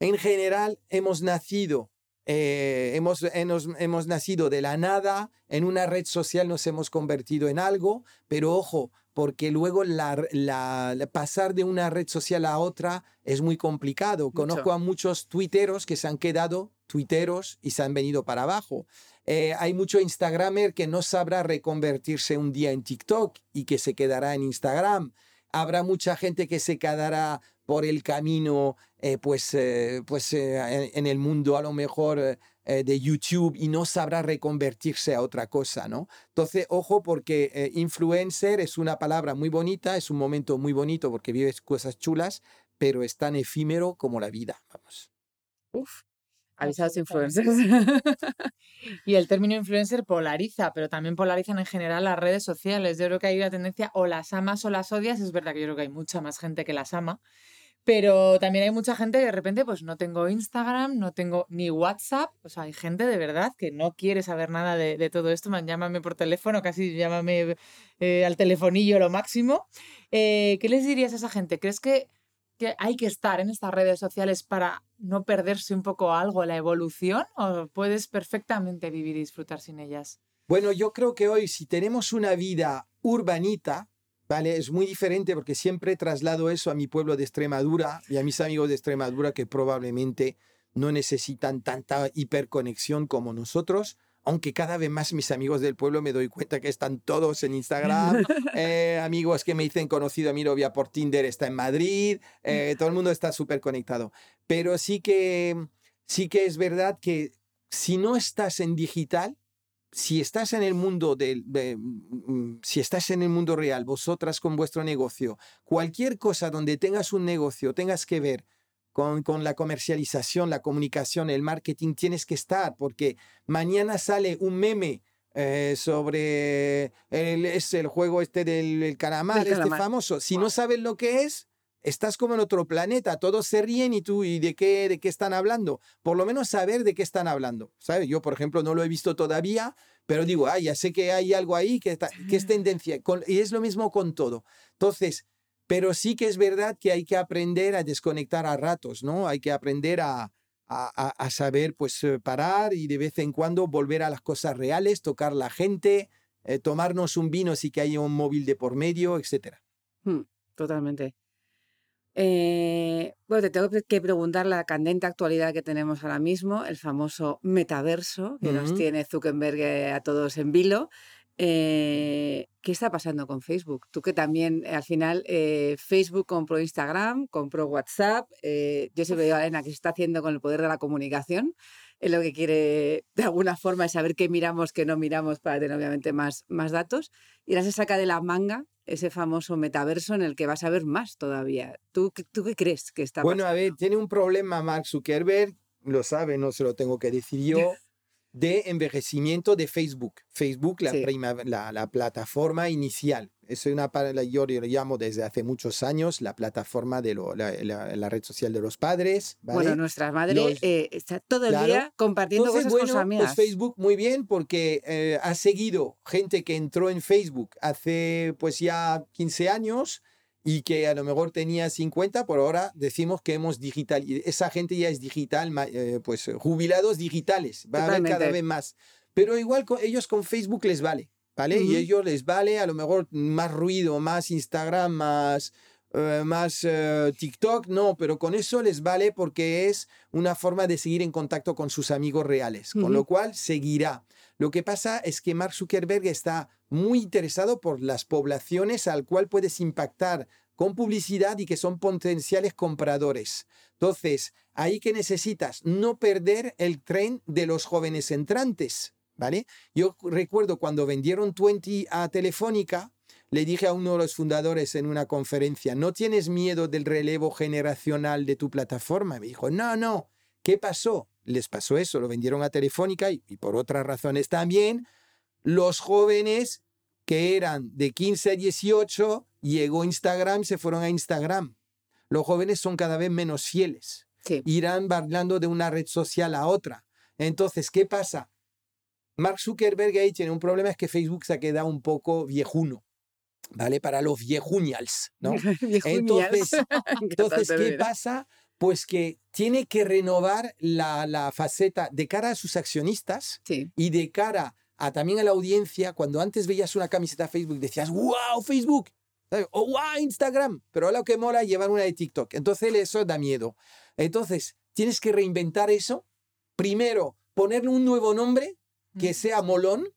en general hemos nacido, eh, hemos, hemos, hemos nacido de la nada, en una red social nos hemos convertido en algo, pero ojo, porque luego la, la- la- pasar de una red social a otra es muy complicado. Conozco a muchos tuiteros que se han quedado tuiteros y se han venido para abajo. Eh, hay mucho Instagramer que no sabrá reconvertirse un día en TikTok y que se quedará en Instagram. Habrá mucha gente que se quedará por el camino, eh, pues, eh, pues eh, en, el mundo a lo mejor de YouTube y no sabrá reconvertirse a otra cosa, ¿no? Entonces, ojo, porque influencer es una palabra muy bonita, es un momento muy bonito porque vives cosas chulas, pero es tan efímero como la vida, vamos. Avisados influencers. *laughs* Y el término influencer polariza, pero también polarizan en general las redes sociales. Yo creo que hay una tendencia o las amas o las odias. Es verdad que yo creo que hay mucha más gente que las ama, pero también hay mucha gente que de repente pues no tengo Instagram, no tengo ni WhatsApp. O sea, hay gente de verdad que no quiere saber nada de, de todo esto. Man, llámame por teléfono, casi llámame eh, al telefonillo lo máximo. Eh, ¿Qué les dirías a esa gente? ¿Crees que, que hay que estar en estas redes sociales para no perderse un poco algo, la evolución? ¿O puedes perfectamente vivir y disfrutar sin ellas? Bueno, yo creo que hoy si tenemos una vida urbanita, ¿vale? Es muy diferente porque siempre traslado eso a mi pueblo de Extremadura y a mis amigos de Extremadura que probablemente no necesitan tanta hiperconexión como nosotros, aunque cada vez más mis amigos del pueblo me doy cuenta que están todos en Instagram, *laughs* eh, amigos que me dicen conocido a mi novia por Tinder está en Madrid, eh, todo el mundo está súper conectado. Pero sí que, sí que es verdad que si no estás en digital, si estás en el mundo del, de, mm, si estás en el mundo real, vosotras con vuestro negocio, cualquier cosa donde tengas un negocio, tengas que ver con, con la comercialización, la comunicación, el marketing, tienes que estar, porque mañana sale un meme eh, sobre el, es el juego este del el calamar, este famoso. Si no sabes lo que es, estás como en otro planeta, todos se ríen y tú, ¿y de qué, de qué están hablando? Por lo menos saber de qué están hablando, ¿sabes? Yo, por ejemplo, no lo he visto todavía, pero digo, ah, ya sé que hay algo ahí que, está, que es tendencia, con- y es lo mismo con todo. Entonces, pero sí que es verdad que hay que aprender a desconectar a ratos, ¿no? Hay que aprender a, a, a- saber, pues, eh, parar y de vez en cuando volver a las cosas reales, tocar la gente, eh, tomarnos un vino si que hay un móvil de por medio, etcétera. Hmm, Totalmente. Eh, bueno, te tengo que preguntar la candente actualidad que tenemos ahora mismo, el famoso metaverso que nos Ujú. tiene Zuckerberg eh, a todos en vilo. Eh, ¿qué está pasando con Facebook? Tú que también eh, al final eh, Facebook compró Instagram, compró WhatsApp. eh, yo siempre digo a Elena que se está haciendo con el poder de la comunicación. Él lo que quiere de alguna forma es saber qué miramos, qué no miramos para tener obviamente más, más datos. Y ahora se saca de la manga ese famoso metaverso en el que vas a ver más todavía. ¿Tú, tú qué crees que está Bueno, a pasando? ver, tiene un problema Mark Zuckerberg, lo sabe, no se lo tengo que decir *laughs* yo, de envejecimiento de Facebook. Facebook, la, Sí. prima- la, la plataforma inicial. Es una, yo lo llamo desde hace muchos años la plataforma de lo- la, red social de los padres. ¿vale? Bueno, nuestra madre Los- eh, está todo el Claro. día compartiendo Entonces, cosas con sus bueno, amigas. pues Facebook muy bien porque eh, ha seguido gente que entró en Facebook hace pues ya 15 años y que a lo mejor tenía 50, por ahora decimos que hemos digital, esa gente ya es digital, eh, pues jubilados digitales, va a haber cada vez más. Pero igual con, ellos con Facebook les vale, ¿vale? Ujú. Y ellos les vale a lo mejor más ruido, más Instagram, más, eh, más eh, TikTok, no, pero con eso les vale porque es una forma de seguir en contacto con sus amigos reales, con Ujú. lo cual seguirá. Lo que pasa es que Mark Zuckerberg está muy interesado por las poblaciones al cual puedes impactar con publicidad y que son potenciales compradores. Entonces, ahí que necesitas no perder el tren de los jóvenes entrantes, ¿vale? Yo recuerdo cuando vendieron 20 a Telefónica, le dije a uno de los fundadores en una conferencia, ¿no tienes miedo del relevo generacional de tu plataforma? Me dijo, no, no. ¿Qué pasó? Les pasó eso, lo vendieron a Telefónica y, y por otras razones también. Los jóvenes que eran de 15 a 18, llegó Instagram, se fueron a Instagram. Los jóvenes son cada vez menos fieles. Sí. Irán bailando de una red social a otra. Entonces, ¿qué pasa? Mark Zuckerberg ahí tiene un problema, es que Facebook se ha quedado un poco viejuno, ¿vale? Para los viejunials, ¿no? *laughs* Entonces, *laughs* entonces, ¿qué pasa? Pues que tiene que renovar la, la faceta de cara a sus accionistas Sí. y de cara a también a la audiencia. Cuando antes veías una camiseta Facebook decías, wow, Facebook, ¿sabes? o wow, Instagram, pero ahora lo que mola es llevar una de TikTok. Entonces eso da miedo. Entonces, tienes que reinventar eso. Primero, ponerle un nuevo nombre que sea molón,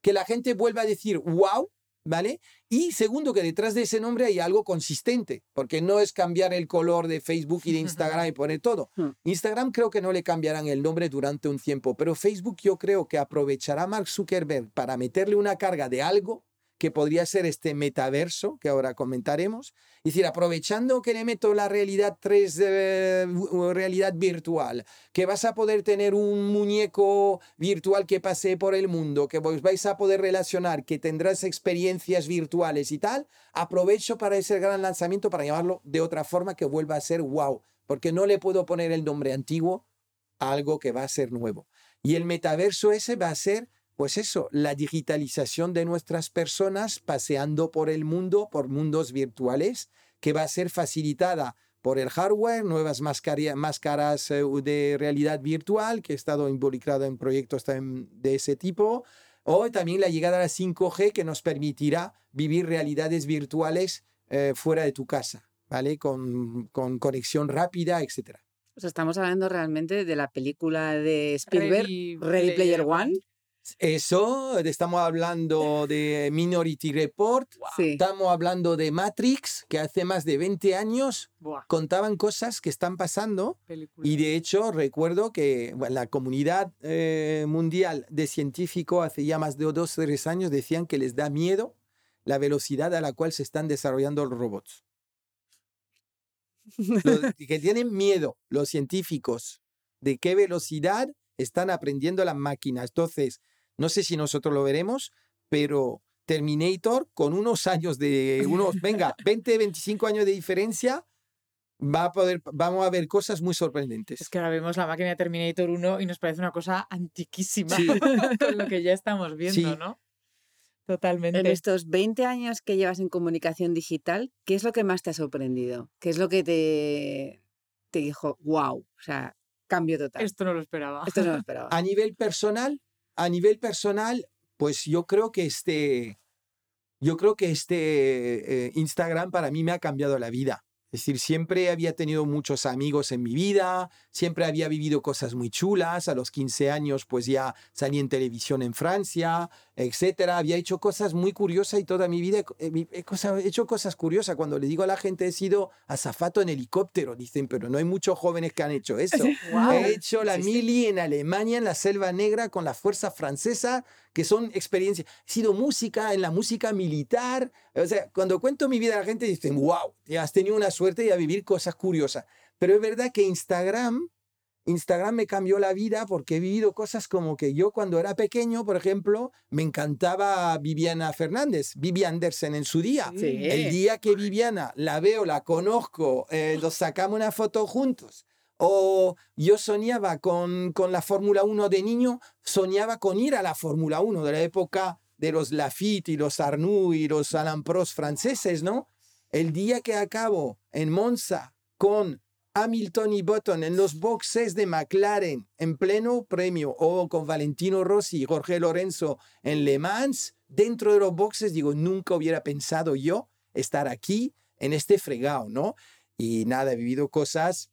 que la gente vuelva a decir, wow, ¿vale? Y segundo, que detrás de ese nombre hay algo consistente, porque no es cambiar el color de Facebook y de Instagram y poner todo. *laughs* Hmm. Instagram creo que no le cambiarán el nombre durante un tiempo, pero Facebook yo creo que aprovechará Mark Zuckerberg para meterle una carga de algo que podría ser este metaverso que ahora comentaremos. Es decir, aprovechando que le meto la realidad 3, eh, realidad virtual, que vas a poder tener un muñeco virtual que pase por el mundo, que vos vais a poder relacionar, que tendrás experiencias virtuales y tal, aprovecho para ese gran lanzamiento para llamarlo de otra forma que vuelva a ser wow, porque no le puedo poner el nombre antiguo a algo que va a ser nuevo. Y el metaverso ese va a ser pues eso, la digitalización de nuestras personas paseando por el mundo, por mundos virtuales, que va a ser facilitada por el hardware, nuevas máscaras eh, de realidad virtual, que he estado involucrado en proyectos de ese tipo, o también la llegada a la 5G que nos permitirá vivir realidades virtuales eh, fuera de tu casa, ¿vale? Con, con conexión rápida, etc. O sea, estamos hablando realmente de la película de Spielberg, Ready, Player One eso, estamos hablando de Minority Report, estamos hablando de Matrix, que hace más de 20 años contaban cosas que están pasando. Y de hecho, recuerdo que la comunidad eh, mundial de científicos hace ya más de dos o tres años decían que les da miedo la velocidad a la cual se están desarrollando los robots. *laughs* que tienen miedo los científicos de qué velocidad están aprendiendo las máquinas. Entonces, no sé si nosotros lo veremos, pero Terminator, con unos años de, unos, *laughs* venga, 20, 25 años de diferencia, va a poder, vamos a ver cosas muy sorprendentes. Es que ahora vemos la máquina de Terminator 1 y nos parece una cosa antiquísima *laughs* con lo que ya estamos viendo, ¿no? Totalmente. En estos 20 años que llevas en comunicación digital, ¿qué es lo que más te ha sorprendido? ¿Qué es lo que te, te dijo, wow, o sea, cambio total? Esto no lo esperaba. Esto no lo *laughs* esperaba. A nivel personal, a nivel personal, pues yo creo que este, yo creo que este eh, Instagram para mí me ha cambiado la vida. Es decir, siempre había tenido muchos amigos en mi vida, siempre había vivido cosas muy chulas. A los 15 años, pues ya salí en televisión en Francia, etcétera. Había hecho cosas muy curiosas y toda mi vida he, hecho cosas curiosas. Cuando le digo a la gente, he sido azafato en helicóptero. Dicen, pero no hay muchos jóvenes que han hecho *laughs* eso. He hecho la mili en Alemania, en la Selva Negra, con la fuerza francesa que son experiencias. He sido música, en la música militar. O sea, cuando cuento mi vida la gente dicen, wow, ya has tenido una suerte de a vivir cosas curiosas. Pero es verdad que Instagram, Instagram me cambió la vida porque he vivido cosas como que yo cuando era pequeño, por ejemplo, me encantaba Viviana Fernández, Vivi Andersen en su día. El día que Viviana la veo, la conozco, eh, nos sacamos una foto juntos o yo soñaba con, con la Fórmula 1 de niño, soñaba con ir a la Fórmula 1 de la época de los Lafitte y los Arnoux y los Alain Prost franceses, ¿no? El día que acabo en Monza con Hamilton y Button en los boxes de McLaren en pleno premio o con Valentino Rossi y Jorge Lorenzo en Le Mans, dentro de los boxes, digo, nunca hubiera pensado yo estar aquí en este fregado, ¿no? Y nada, he vivido cosas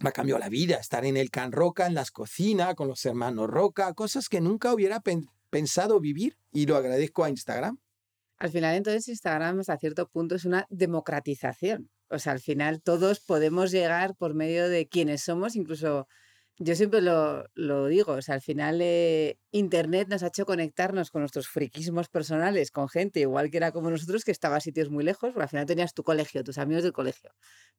me ha cambiado la vida, estar en el Can Roca, en las cocinas, con los hermanos Roca, cosas que nunca hubiera pensado vivir y lo agradezco a Instagram. Al final, entonces, Instagram hasta cierto punto es una democratización. O sea, al final todos podemos llegar por medio de quienes somos, incluso yo siempre lo, lo, digo, o sea, al final eh, Internet nos ha hecho conectarnos con nuestros friquismos personales, con gente igual que era como nosotros, que estaba a sitios muy lejos, pero al final tenías tu colegio, tus amigos del colegio.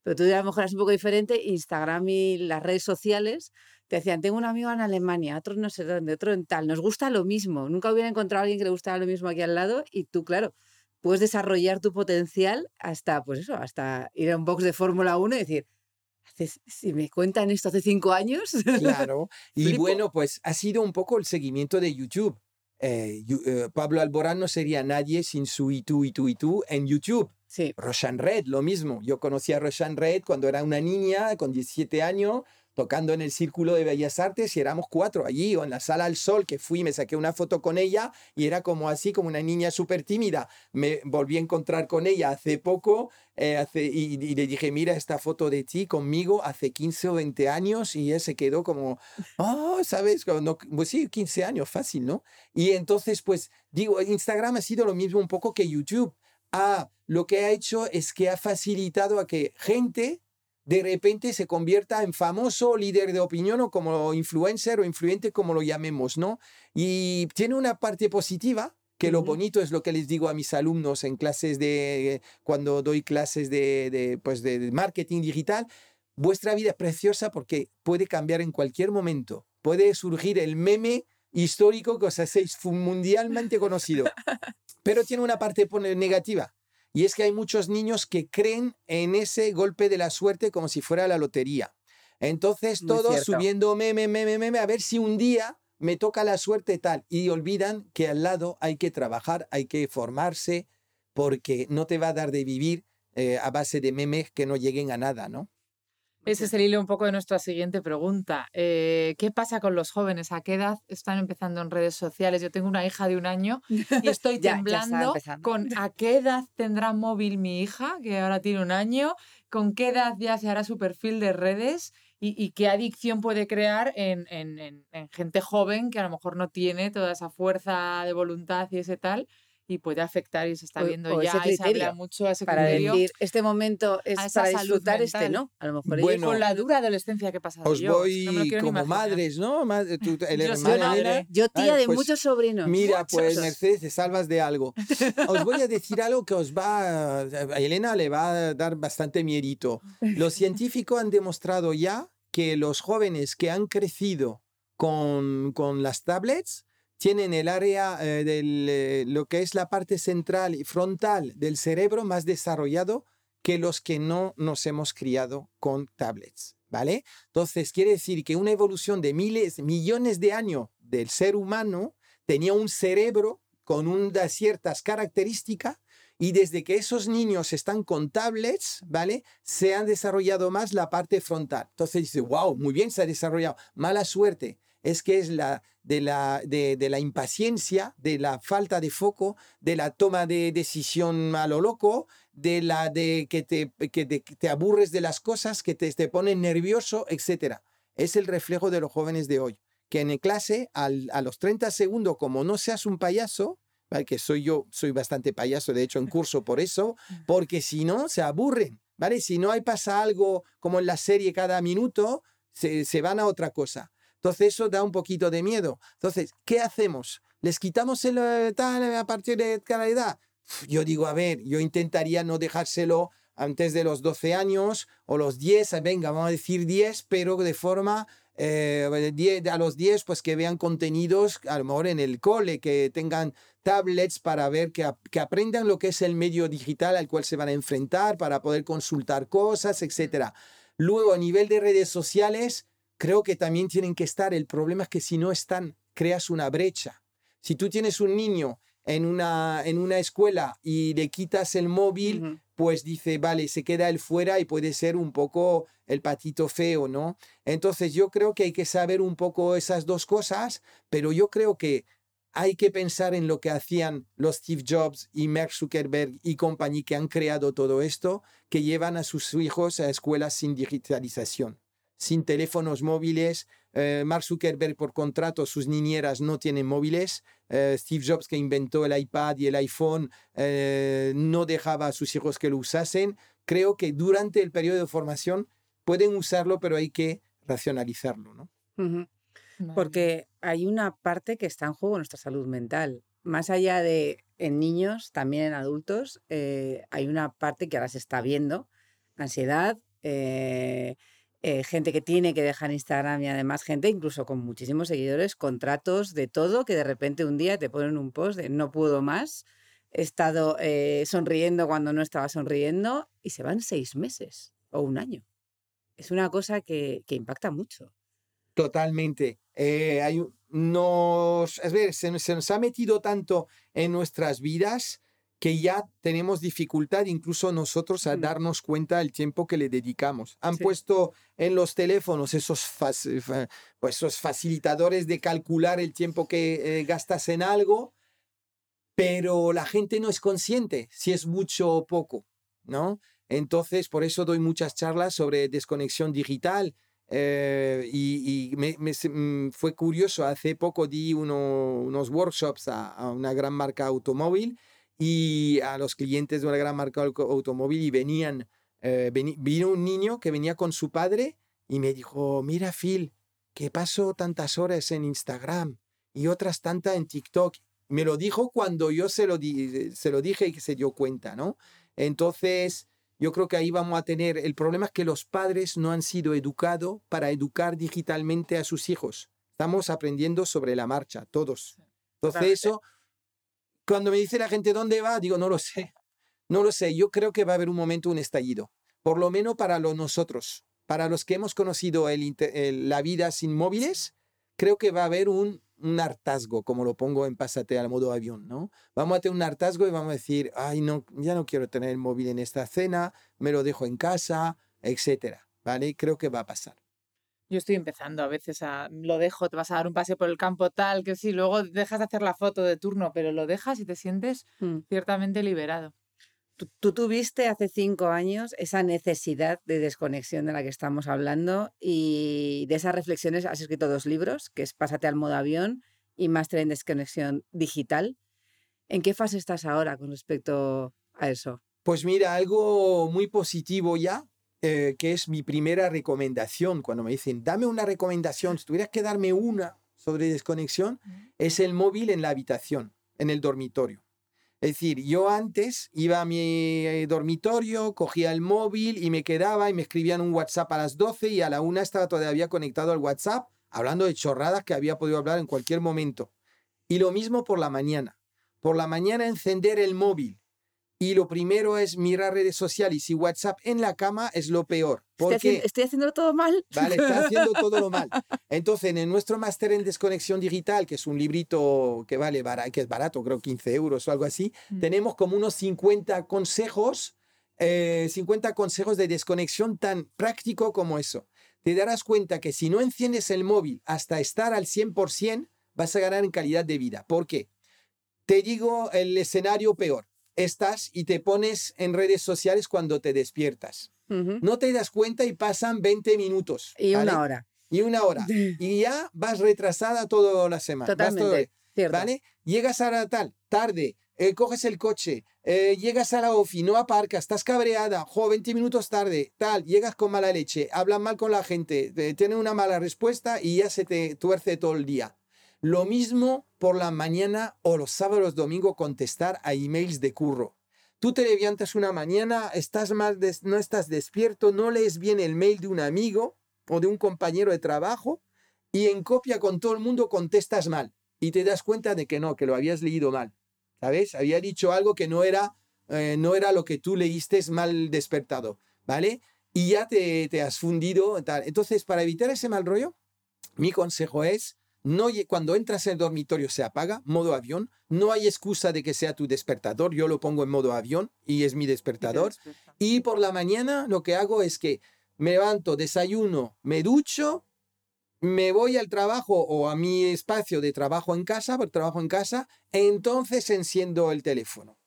Pero tú a lo mejor eras un poco diferente, Instagram y las redes sociales te decían, tengo un amigo en Alemania, otro no sé dónde, otro en tal, nos gusta lo mismo, nunca hubiera encontrado a alguien que le gustara lo mismo aquí al lado y tú, claro, puedes desarrollar tu potencial hasta, pues eso, hasta ir a un box de Fórmula 1 y decir, si me cuentan esto hace cinco años. Claro. *laughs* Y bueno, pues ha sido un poco el seguimiento de YouTube. Eh, eh, Pablo Alborán no sería nadie sin su y tú, y tú, y tú en YouTube. Sí. Roshan Red, lo mismo. Yo conocí a Roshan Red cuando era una niña con 17 años tocando en el Círculo de Bellas Artes y éramos cuatro allí o en la Sala al Sol que fui, me saqué una foto con ella y era como así, como una niña súper tímida. Me volví a encontrar con ella hace poco eh, y, le dije, mira esta foto de ti conmigo hace 15 o 20 años y ella se quedó como, oh, ¿sabes? No, pues sí, 15 años, fácil, ¿no? Y entonces, pues digo, Instagram ha sido lo mismo un poco que YouTube. Ah, lo que ha hecho es que ha facilitado a que gente de repente se convierta en famoso líder de opinión o como influencer o influyente, como lo llamemos, ¿no? Y tiene una parte positiva, que lo bonito es lo que les digo a mis alumnos en clases de, cuando doy clases de, de, pues de marketing digital, vuestra vida es preciosa porque puede cambiar en cualquier momento. Puede surgir el meme histórico que os hacéis mundialmente conocido. *laughs* Pero tiene una parte negativa. Y es que hay muchos niños que creen en ese golpe de la suerte como si fuera la lotería. Entonces Muy todos cierto. subiendo meme, meme, meme, a ver si un día me toca la suerte tal. Y olvidan que al lado hay que trabajar, hay que formarse, porque no te va a dar de vivir eh, a base de memes que no lleguen a nada, ¿no? Ese es el hilo un poco de nuestra siguiente pregunta. Eh, ¿Qué pasa con los jóvenes? ¿A qué edad están empezando en redes sociales? Yo tengo una hija de un año y *laughs* estoy Ya- temblando con *laughs* a qué edad tendrá móvil mi hija, que ahora tiene un año, con qué edad ya se hará su perfil de redes y, y qué adicción puede crear en, en- en- en gente joven que a lo mejor no tiene toda esa fuerza de voluntad y ese tal y puede afectar y se está O- viendo o ya y se habla mucho a ese Para decir, este momento es para disfrutar, este no. A lo mejor Bueno, con la dura adolescencia que he pasado Os yo. voy no me como madres, ¿no? Madre- tú- el *laughs* Yo madre. Elena, Yo tía de pues, muchos sobrinos. Mira, pues. Mercedes, te salvas de algo. Os voy a decir algo que os va, a Elena le va a dar bastante miedito. Los científicos han demostrado ya que los jóvenes que han crecido con, con las tablets tienen el área eh, de lo que es la parte central y frontal del cerebro más desarrollado que los que no nos hemos criado con tablets, ¿vale? Entonces, quiere decir que una evolución de miles, millones de años del ser humano tenía un cerebro con unas ciertas características y desde que esos niños están con tablets, ¿vale? Se han desarrollado más la parte frontal. Entonces dice, wow, muy bien se ha desarrollado. Mala suerte. Es que es la de la, de, de la impaciencia, de la falta de foco, de la toma de decisión a lo loco, de la de que te, que te, que te aburres de las cosas, que te, te ponen nervioso, etc. Es el reflejo de los jóvenes de hoy. Que en clase, al, a los 30 segundos, como no seas un payaso, ¿vale? que soy yo, soy bastante payaso, de hecho, en curso por eso, *laughs* porque si no, se aburren, ¿vale? Si no hay pasa algo como en la serie cada minuto, se, se van a otra cosa. Entonces eso da un poquito de miedo. Entonces, ¿qué hacemos? ¿Les quitamos el eh, tal a partir de cada edad? Yo digo, a ver, yo intentaría no dejárselo antes de los 12 años o los 10, venga, vamos a decir 10, pero de forma eh, 10, a los 10, pues que vean contenidos, a lo mejor en el cole, que tengan tablets para ver, que, que aprendan lo que es el medio digital al cual se van a enfrentar, para poder consultar cosas, etc. Luego, a nivel de redes sociales, creo que también tienen que estar. El problema es que si no están, creas una brecha. Si tú tienes un niño en una, en una escuela y le quitas el móvil, pues dice, vale, se queda él fuera y puede ser un poco el patito feo, ¿no? Entonces yo creo que hay que saber un poco esas dos cosas, pero yo creo que hay que pensar en lo que hacían los Steve Jobs y Mark Zuckerberg y compañía que han creado todo esto, que llevan a sus hijos a escuelas sin digitalización, sin teléfonos móviles. Eh, Mark Zuckerberg por contrato, sus niñeras no tienen móviles. Eh, Steve Jobs, que inventó el iPad y el iPhone, eh, no dejaba a sus hijos que lo usasen. Creo que durante el periodo de formación pueden usarlo, pero hay que racionalizarlo, ¿no? Ujú. Madre Porque hay una parte que está en juego en nuestra salud mental. Más allá de en niños, también en adultos, eh, hay una parte que ahora se está viendo. Ansiedad, eh, eh, gente que tiene que dejar Instagram y además gente incluso con muchísimos seguidores, contratos de todo, que de repente un día te ponen un post de no puedo más, he estado eh, sonriendo cuando no estaba sonriendo y se van seis meses o un año. Es una cosa que, que impacta mucho. Totalmente. Eh, hay, nos, es ver, se, se nos ha metido tanto en nuestras vidas que ya tenemos dificultad incluso nosotros a darnos cuenta del tiempo que le dedicamos. Han Sí. puesto en los teléfonos esos, fa- pues esos facilitadores de calcular el tiempo que eh, gastas en algo, pero la gente no es consciente si es mucho o poco, ¿no? Entonces, por eso doy muchas charlas sobre desconexión digital, eh, y, y me, me se- mm, fue curioso, hace poco di uno- unos workshops a, a una gran marca automóvil y a los clientes de una gran marca automóvil y venían, eh, vino un niño que venía con su padre y me dijo, mira Phil, que paso tantas horas en Instagram y otras tantas en TikTok. Me lo dijo cuando yo se lo, di- se lo dije y que se dio cuenta, ¿no? Entonces, yo creo que ahí vamos a tener, el problema es que los padres no han sido educados para educar digitalmente a sus hijos. Estamos aprendiendo sobre la marcha, todos. Entonces, eso, cuando me dice la gente dónde va, digo, no lo sé. No lo sé. Yo creo que va a haber un momento, un estallido. Por lo menos para nosotros, para los que hemos conocido la vida sin móviles, creo que va a haber un, un hartazgo, como lo pongo en Pásate al modo avión, ¿no? Vamos a tener un hartazgo y vamos a decir, ay, no, ya no quiero tener el móvil en esta cena, me lo dejo en casa, etcétera, ¿vale? Creo que va a pasar. Yo estoy empezando a veces a lo dejo, te vas a dar un paseo por el campo tal, que sí, luego dejas de hacer la foto de turno, pero lo dejas y te sientes Mm. ciertamente liberado. Tú, tú tuviste hace cinco años esa necesidad de desconexión de la que estamos hablando y de esas reflexiones has escrito dos libros, que es Pásate al modo avión y Máster en Desconexión Digital. ¿En qué fase estás ahora con respecto a eso? Pues mira, algo muy positivo ya, eh, que es mi primera recomendación. Cuando me dicen, dame una recomendación, si tuvieras que darme una sobre desconexión, es el móvil en la habitación, en el dormitorio. Es decir, yo antes iba a mi dormitorio, cogía el móvil y me quedaba y me escribían un WhatsApp a las 12 y a la una estaba todavía conectado al WhatsApp, hablando de chorradas que había podido hablar en cualquier momento. Y lo mismo por la mañana. Por la mañana encender el móvil y lo primero es mirar redes sociales y WhatsApp en la cama es lo peor. ¿Estoy, Porque, haciendo, estoy haciéndolo todo mal? vale, está haciendo todo lo mal. *laughs* Entonces, en nuestro máster en desconexión digital, que es un librito que vale, que es barato, creo 15 euros o algo así, Mm. tenemos como unos 50 consejos, eh, 50 consejos de desconexión tan práctico como eso. Te darás cuenta que si no enciendes el móvil hasta estar al 100%, vas a ganar en calidad de vida. ¿Por qué? Te digo el escenario peor. Estás y te pones en redes sociales cuando te despiertas. No te das cuenta y pasan 20 minutos. Y ¿vale? una hora. Y una hora. *laughs* Y ya vas retrasada toda la semana. Vas todo- Totalmente. ¿Vale? Llegas a la tal, tarde, eh, coges el coche, eh, llegas a la ofi, no aparcas, estás cabreada, jo, 20 minutos tarde, tal, llegas con mala leche, hablan mal con la gente, te- tienen una mala respuesta y ya se te tuerce todo el día. Lo mismo por la mañana o los sábados, los domingos, contestar a emails de curro. Tú te levantas una mañana, estás mal no estás despierto, no lees bien el mail de un amigo o de un compañero de trabajo y en copia con todo el mundo contestas mal y te das cuenta de que no, que lo habías leído mal. ¿Sabes? Había dicho algo que no era, eh, no era lo que tú leíste mal despertado, ¿vale? Y ya te, te has fundido. Tal. Entonces, para evitar ese mal rollo, mi consejo es, no, cuando entras en el dormitorio se apaga, modo avión, no hay excusa de que sea tu despertador, yo lo pongo en modo avión y es mi despertador. Y por la mañana lo que hago es que me levanto, desayuno, me ducho, me voy al trabajo o a mi espacio de trabajo en casa, porque trabajo en casa, entonces enciendo el teléfono,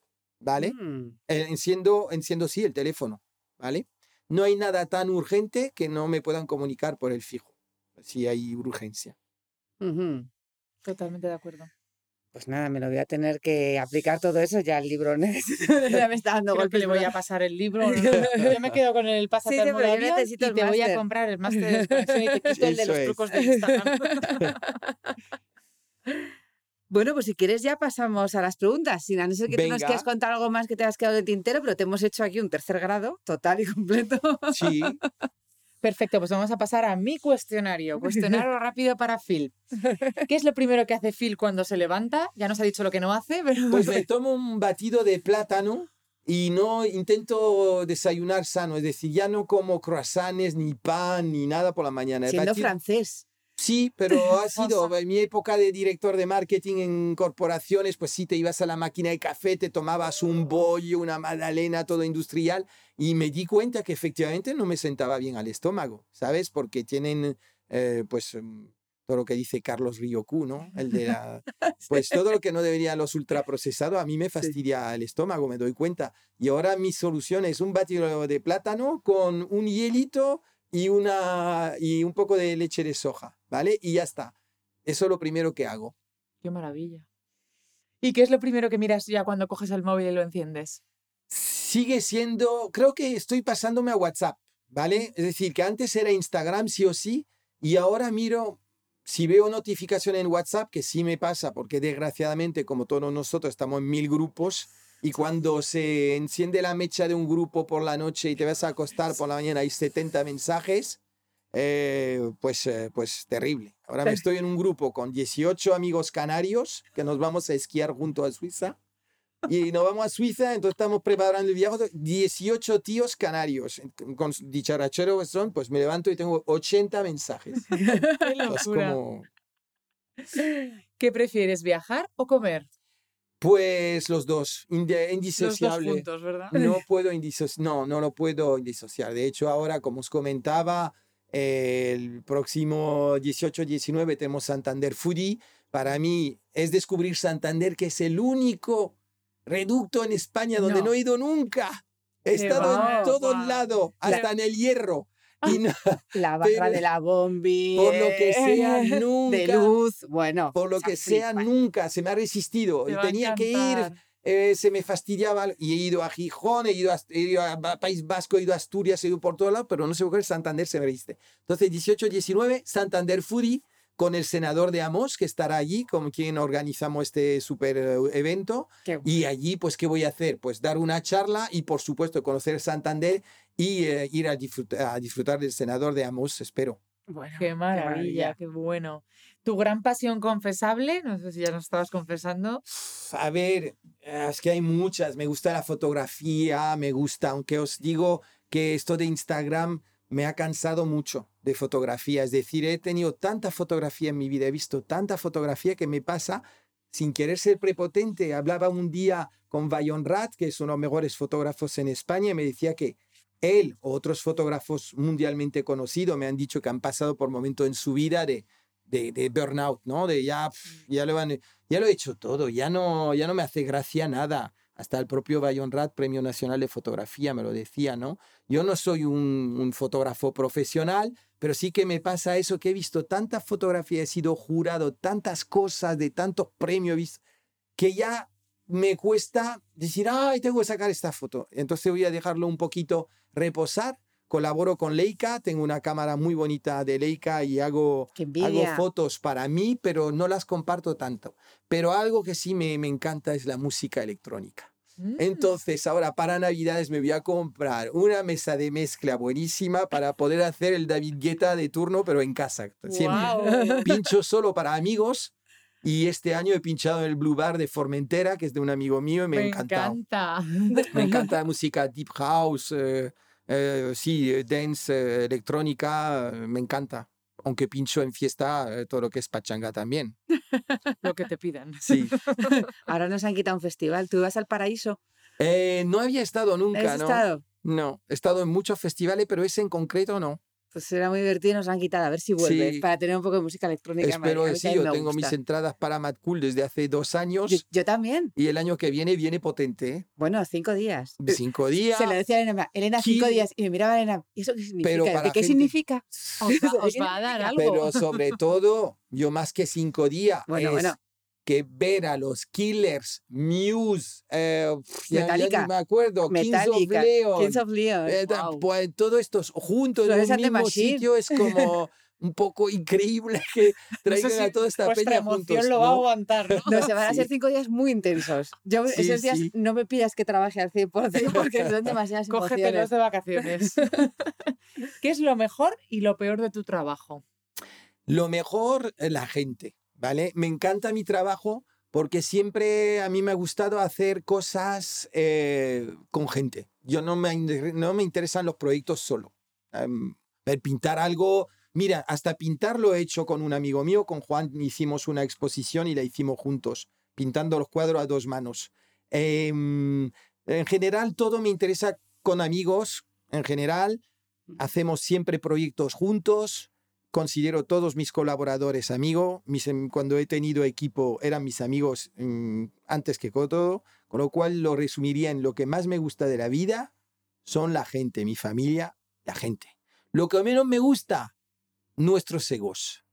¿vale? Mm. Eh, Enciendo, enciendo sí el teléfono, ¿vale? No hay nada tan urgente que no me puedan comunicar por el fijo, si hay urgencia. Ujú. Totalmente de acuerdo. Pues nada, me lo voy a tener que aplicar todo eso ya el libro. *laughs* ya me está dando Creo que golpes le voy a pasar el libro. *laughs* *laughs* Yo me quedo con el pásate Sí, al sí, modo pero yo avión necesito y el te voy a comprar el máster de desconexión y te quito el de los es. trucos de Instagram. Bueno, pues si quieres ya pasamos a las preguntas. Sin a no ser que tú nos Venga. quieras contar algo más que te has quedado de tintero, pero te hemos hecho aquí un tercer grado total y completo. Sí, Perfecto, pues vamos a pasar a mi cuestionario. Cuestionario *laughs* rápido para Phil. ¿Qué es lo primero que hace Phil cuando se levanta? Ya nos ha dicho lo que no hace, pero... pues me *laughs* tomo un batido de plátano y no intento desayunar sano, es decir, ya no como croissants ni pan ni nada por la mañana. Siendo batido- francés. Sí, pero ha sido en mi época de director de marketing en corporaciones, pues sí, te ibas a la máquina de café, te tomabas un bollo, una magdalena, todo industrial, y me di cuenta que efectivamente no me sentaba bien al estómago, ¿sabes? Porque tienen, eh, pues, mm, todo lo que dice Carlos Riocu, ¿no? El de la, *laughs* pues todo lo que no deberían los ultraprocesados, a mí me fastidia el estómago, me doy cuenta. Y ahora mi solución es un batido de plátano con un hielito y, una, y un poco de leche de soja, ¿vale? Y ya está. Eso es lo primero que hago. Qué maravilla. ¿Y qué es lo primero que miras ya cuando coges el móvil y lo enciendes? Sigue siendo, creo que estoy pasándome a WhatsApp, ¿vale? Es decir, que antes era Instagram sí o sí, y ahora miro si veo notificación en WhatsApp, que sí me pasa, porque desgraciadamente, como todos nosotros, estamos en mil grupos, y cuando se enciende la mecha de un grupo por la noche y te vas a acostar por la mañana, hay 70 mensajes, eh, pues, eh, pues terrible. Ahora me estoy en un grupo con 18 amigos canarios que nos vamos a esquiar junto a Suiza. Y nos vamos a Suiza, entonces estamos preparando el viaje. 18 tíos canarios, con dicharachero que son, pues me levanto y tengo 80 mensajes. *laughs* Qué locura. como, ¿Qué prefieres, viajar o comer? Pues los dos, inde- Los dos indisociable. juntos, ¿verdad? No *laughs* puedo indisociar, no, no lo puedo indisociar. De hecho, ahora, como os comentaba, el próximo 18-19 tenemos Santander Foodie. Para mí es descubrir Santander, que es el único reducto en España donde no, No. he ido nunca. He estado va, en todos lados, hasta en el hierro. Y no- La *laughs* barra Pero- de la bombi. por lo que sea, *laughs* eh, nunca. De luz, bueno. por lo sea, que sea, nunca se me ha resistido. Te Y tenía que ir eh, se me fastidiaba y he ido a Gijón, he ido a, he ido a Ba- País Vasco, he ido a Asturias, he ido por todos lados, pero no sé por qué Santander se me resiste. Entonces, 18-19, Santander Foodie con el senador de Amos, que estará allí, con quien organizamos este super eh, evento. Y allí, pues, ¿qué voy a hacer? Pues dar una charla y, por supuesto, conocer Santander y eh, ir a disfrutar, a disfrutar del senador de Amos, espero. bueno, Qué maravilla, qué bueno. Tu gran pasión confesable, no sé si ya nos estabas confesando. A ver, eh, es que hay muchas. Me gusta la fotografía, me gusta, aunque os digo que esto de Instagram me ha cansado mucho de fotografía. Es decir, he tenido tanta fotografía en mi vida, he visto tanta fotografía que me pasa sin querer ser prepotente. Hablaba un día con Bayon Rat, que es uno de los mejores fotógrafos en España, y me decía que él o otros fotógrafos mundialmente conocidos me han dicho que han pasado por momentos en su vida de, de, de burnout, ¿no? De ya, ya lo han, ya lo he hecho todo, ya no, ya no me hace gracia nada. Hasta el propio Bayon Rat, Premio Nacional de Fotografía, me lo decía, ¿no? Yo no soy un, un fotógrafo profesional, pero sí que me pasa eso, que he visto tanta fotografía, he sido jurado, tantas cosas, de tantos premios, que ya me cuesta decir, ay, tengo que sacar esta foto. Entonces voy a dejarlo un poquito reposar. Colaboro con Leica, tengo una cámara muy bonita de Leica y hago, hago fotos para mí, pero no las comparto tanto. Pero algo que sí me, me encanta es la música electrónica. Mm, Entonces, ahora para Navidades me voy a comprar una mesa de mezcla buenísima para poder hacer el David Guetta de turno, pero en casa. Siempre. Pincho solo para amigos. Y este año he pinchado en el Blue Bar de Formentera, que es de un amigo mío, y me, *laughs* *laughs* Me encanta. Me encanta la música deep house, eh, eh, sí, eh, dance, eh, electrónica, eh, me encanta. Aunque pincho en fiesta eh, todo lo que es pachanga también. *laughs* Lo que te pidan. Sí. Ahora nos han quitado un festival. ¿Tú vas al paraíso? Eh, no había estado nunca, ¿Has ¿no? estado? No, he estado en muchos festivales, pero ese en concreto no. Pues era muy divertido y nos han quitado. A ver si vuelve. Sí. Para tener un poco de música electrónica. en Espero. A que sí, yo tengo mis entradas para Mad Cool desde hace dos años Yo, yo también. y el año que viene viene potente, ¿eh? Bueno, cinco días. Cinco días. *laughs* Se lo decía a Elena, Elena, cinco días. Y me miraba Elena, ¿y eso qué significa? Pero ¿De para ¿Qué gente- significa? Os va, *laughs* os va a dar algo. Pero sobre *laughs* todo, yo más que cinco días, Bueno, es bueno. Que ver a los Killers, Muse, eh, pf, ya- ya, Metallica, me acuerdo, Metallica, Kings of Leon, Kings of Leon. eh, wow. pues, todo esto juntos en Florence un mismo sitio es como *laughs* un poco increíble *laughs* que traigan a toda esta peña emoción juntos. lo va a aguantar, ¿no? *laughs* No, se van a ser Sí. cinco días muy intensos. Yo Sí, esos días sí. no me pidas que trabaje al 100% porque son demasiadas Cógetelos emociones. de vacaciones. ¿Qué es lo mejor y lo peor de tu trabajo? Lo mejor, eh, la gente, ¿vale? Me encanta mi trabajo porque siempre a mí me ha gustado hacer cosas eh, con gente. Yo no me, no me interesan los proyectos solo. El pintar algo, mira, hasta pintar lo he hecho con un amigo mío, con Juan hicimos una exposición y la hicimos juntos, pintando los cuadros a dos manos. Em, en general, todo me interesa con amigos, en general. Hacemos siempre proyectos juntos considero todos mis colaboradores amigos. Mis, em- cuando he tenido equipo eran mis amigos mm, antes que todo, con lo cual lo resumiría en lo que más me gusta de la vida son la gente, mi familia, la gente. Lo que menos me gusta, nuestros egos,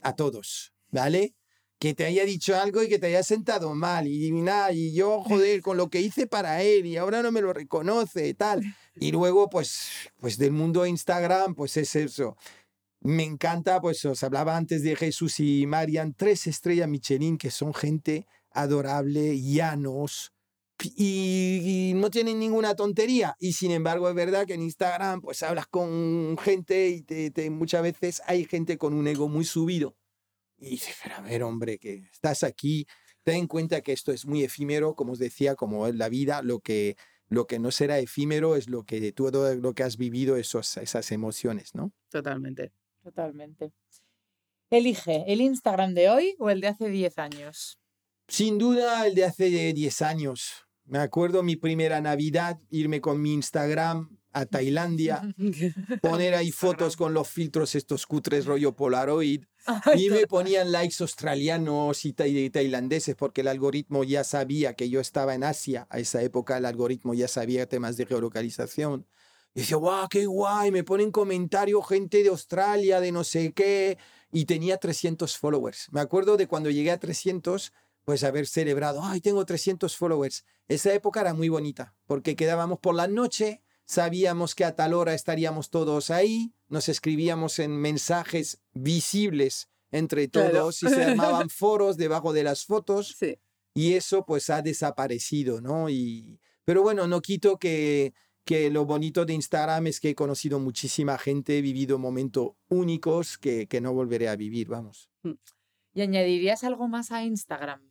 a todos, ¿vale? Que te haya dicho algo y que te haya sentado mal y nada, y yo, joder, con lo que hice para él y ahora no me lo reconoce y tal. Y luego, pues, pues del mundo Instagram, pues es eso Me encanta, pues os hablaba antes de Jesús y Marian, tres estrellas Michelin que son gente adorable, llanos, y, no tienen ninguna tontería. Y sin embargo, es verdad que en Instagram, pues hablas con gente y te, muchas veces hay gente con un ego muy subido. Y dices, pero a ver, hombre, que estás aquí, ten en cuenta que esto es muy efímero, como os decía, como es la vida, lo que, lo que no será efímero es lo que todo lo que has vivido, esos, esas emociones, ¿no? Totalmente, totalmente. Elige el Instagram de hoy o el de hace 10 años. Sin duda el de hace 10 años. Me acuerdo mi primera Navidad, irme con mi Instagram a Tailandia, *laughs* poner ahí fotos con los filtros estos cutres rollo Polaroid y me ponían likes australianos y tailandeses porque el algoritmo ya sabía que yo estaba en Asia. A esa época el algoritmo ya sabía temas de geolocalización. Y decía, guau, qué guay, me ponen comentarios gente de Australia, de no sé qué. Y tenía 300 followers. Me acuerdo de cuando llegué a 300 pues haber celebrado, ay, tengo 300 followers. Esa época era muy bonita, porque quedábamos por la noche, sabíamos que a tal hora estaríamos todos ahí, nos escribíamos en mensajes visibles entre todos y se armaban *laughs* foros debajo de las fotos. Y eso pues ha desaparecido, ¿no? Y, pero bueno, no quito que, que lo bonito de Instagram es que he conocido muchísima gente, he vivido momentos únicos que, que no volveré a vivir, vamos. Mm. ¿Y añadirías algo más a Instagram?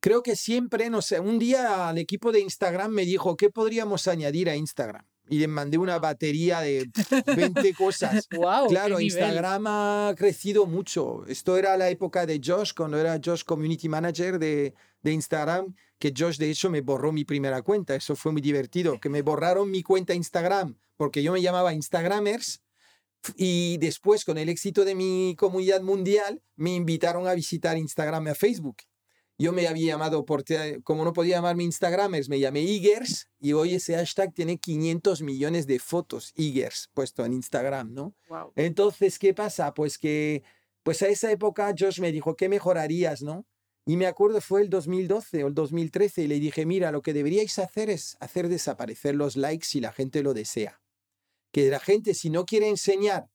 creo que siempre, no sé, un día al equipo de Instagram me dijo, ¿qué podríamos añadir a Instagram? Y le mandé una batería de *laughs* 20 cosas. Wow, claro, Instagram ha crecido mucho. Esto era la época de Josh, cuando era Josh Community Manager de, de Instagram, que Josh de hecho me borró mi primera cuenta. Eso fue muy divertido, que me borraron mi cuenta Instagram, porque yo me llamaba Instagramers. Y después, con el éxito de mi comunidad mundial, me invitaron a visitar Instagram y a Facebook. Yo me había llamado, por, como no podía llamarme Instagramers, me llamé Igers y hoy ese hashtag tiene 500 millones de fotos, Igers, puesto en Instagram, ¿no? Entonces, ¿qué pasa? Pues que, pues a esa época Josh me dijo, ¿qué mejorarías, no? Y me acuerdo fue el 2012 o el 2013 y le dije, mira, lo que deberíais hacer es hacer desaparecer los likes si la gente lo desea. Que la gente, si no quiere enseñar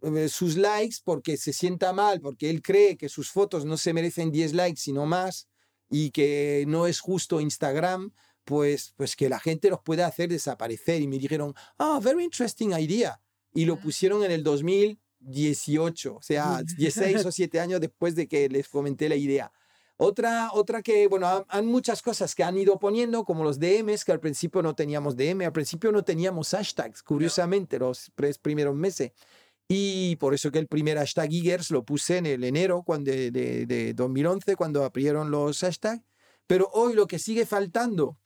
eh, sus likes porque se sienta mal, porque él cree que sus fotos no se merecen 10 likes, sino más, y que no es justo Instagram, pues, pues que la gente los pueda hacer desaparecer. Y me dijeron, ah, very interesting idea. Y lo pusieron en el 2018, o sea, *laughs* 16 o 7 años después de que les comenté la idea. Otra, otra que, bueno, hay muchas cosas que han ido poniendo, como los DMs, que al principio no teníamos DM, al principio no teníamos hashtags, curiosamente, los tres primeros meses. Y por eso que el primer hashtag Giggers lo puse en el enero cuando, de, de, 2011, cuando abrieron los hashtags. Pero hoy lo que sigue faltando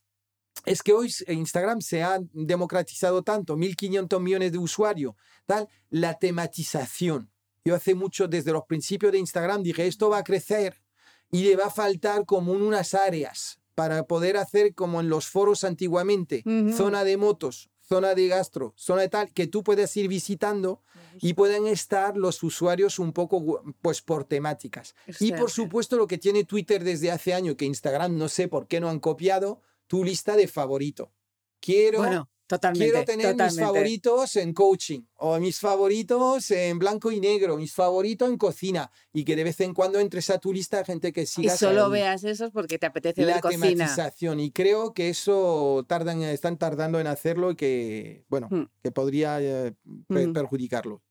es que hoy Instagram se ha democratizado tanto, 1.500 millones de usuarios, tal, la tematización. Yo hace mucho, desde los principios de Instagram, dije, esto va a crecer y le va a faltar como unas áreas para poder hacer como en los foros antiguamente, zona de motos, zona de gastro, zona de tal, que tú puedes ir visitando y pueden estar los usuarios un poco pues por temáticas. Y por supuesto lo que tiene Twitter desde hace años, que Instagram no sé por qué no han copiado, tu lista de favorito. Quiero Totalmente, Quiero tener mis favoritos en coaching o mis favoritos en blanco y negro, mis favoritos en cocina y que de vez en cuando entres a tu lista de gente que siga. Y solo veas esos porque te apetece la ver cocina. tematización y creo que eso tardan, están tardando en hacerlo y que, bueno, hmm. que podría eh, perjudicarlo.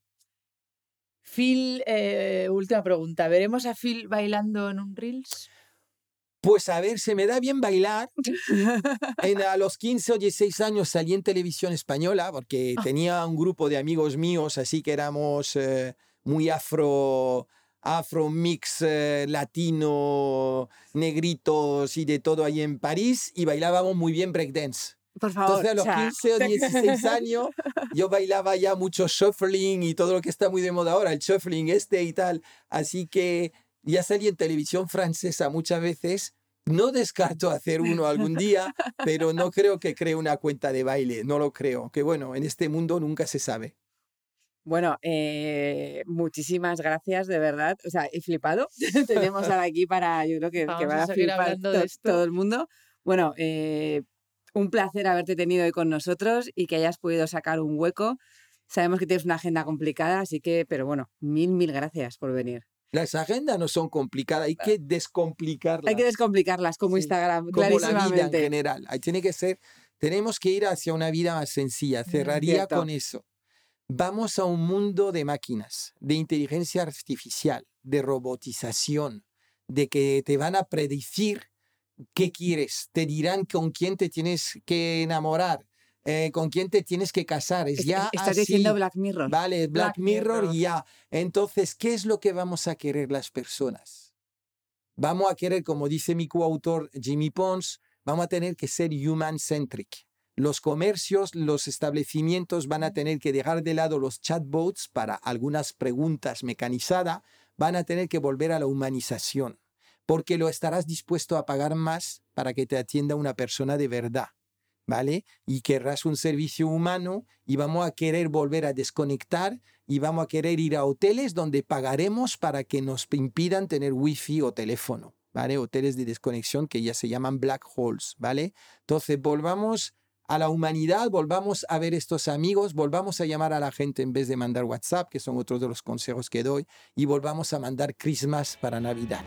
Phil, eh, última pregunta. ¿Veremos a Phil bailando en un Reels? Pues a ver, se me da bien bailar. En, a los 15 o 16 años salí en televisión española porque ah. tenía un grupo de amigos míos, así que éramos eh, muy afro, afro mix eh, latino, negritos y de todo ahí en París y bailábamos muy bien breakdance. Por favor. Entonces a los 15 o *laughs* 16 años yo bailaba ya mucho shuffling y todo lo que está muy de moda ahora, el shuffling este y tal. Así que ya salí en televisión francesa muchas veces. No descarto hacer uno algún día, pero no creo que cree una cuenta de baile, no lo creo. Que bueno, en este mundo nunca se sabe. Bueno, eh, muchísimas gracias, de verdad. O sea, he flipado. *laughs* Tenemos ahora aquí para, yo creo que, que va a, flipar todo el mundo. Bueno, eh, un placer haberte tenido hoy con nosotros y que hayas podido sacar un hueco Sabemos que tienes una agenda complicada, así que, pero bueno, mil, mil gracias por venir. Las agendas no son complicadas, hay que descomplicarlas. Hay que descomplicarlas como Sí, Instagram, como la vida en general. Ahí tiene que ser, tenemos que ir hacia una vida más sencilla. Cerraría Cierto. con eso. Vamos a un mundo de máquinas, de inteligencia artificial, de robotización, de que te van a predecir qué quieres, te dirán con quién te tienes que enamorar, eh, con quién te tienes que casar. Es Es- ya Estás así. diciendo Black Mirror. Vale, Black, Black Mirror, Mirror. ya. Entonces, ¿qué es lo que vamos a querer las personas? Vamos a querer, como dice mi coautor Jimmy Pons, vamos a tener que ser human-centric. Los comercios, los establecimientos van a tener que dejar de lado los chatbots para algunas preguntas mecanizadas, van a tener que volver a la humanización, porque lo estarás dispuesto a pagar más para que te atienda una persona de verdad. ¿Vale? Y querrás un servicio humano y vamos a querer volver a desconectar y vamos a querer ir a hoteles donde pagaremos para que nos impidan tener wifi o teléfono, ¿vale? Hoteles de desconexión que ya se llaman black holes, ¿vale? Entonces volvamos a la humanidad, volvamos a ver estos amigos, volvamos a llamar a la gente en vez de mandar WhatsApp, que son otros de los consejos que doy, y volvamos a mandar Christmas para Navidad.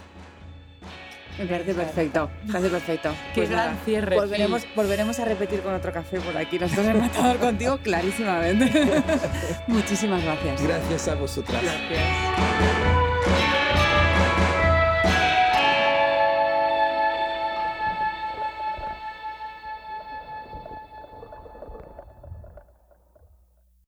Me parece perfecto. Me parece perfecto. Qué Pues gran nada, cierre. Volveremos, volveremos a repetir con otro café por aquí. Nosotros en Matador *laughs* contigo, clarísimamente. *laughs* Muchísimas gracias. Gracias a vosotras. Gracias.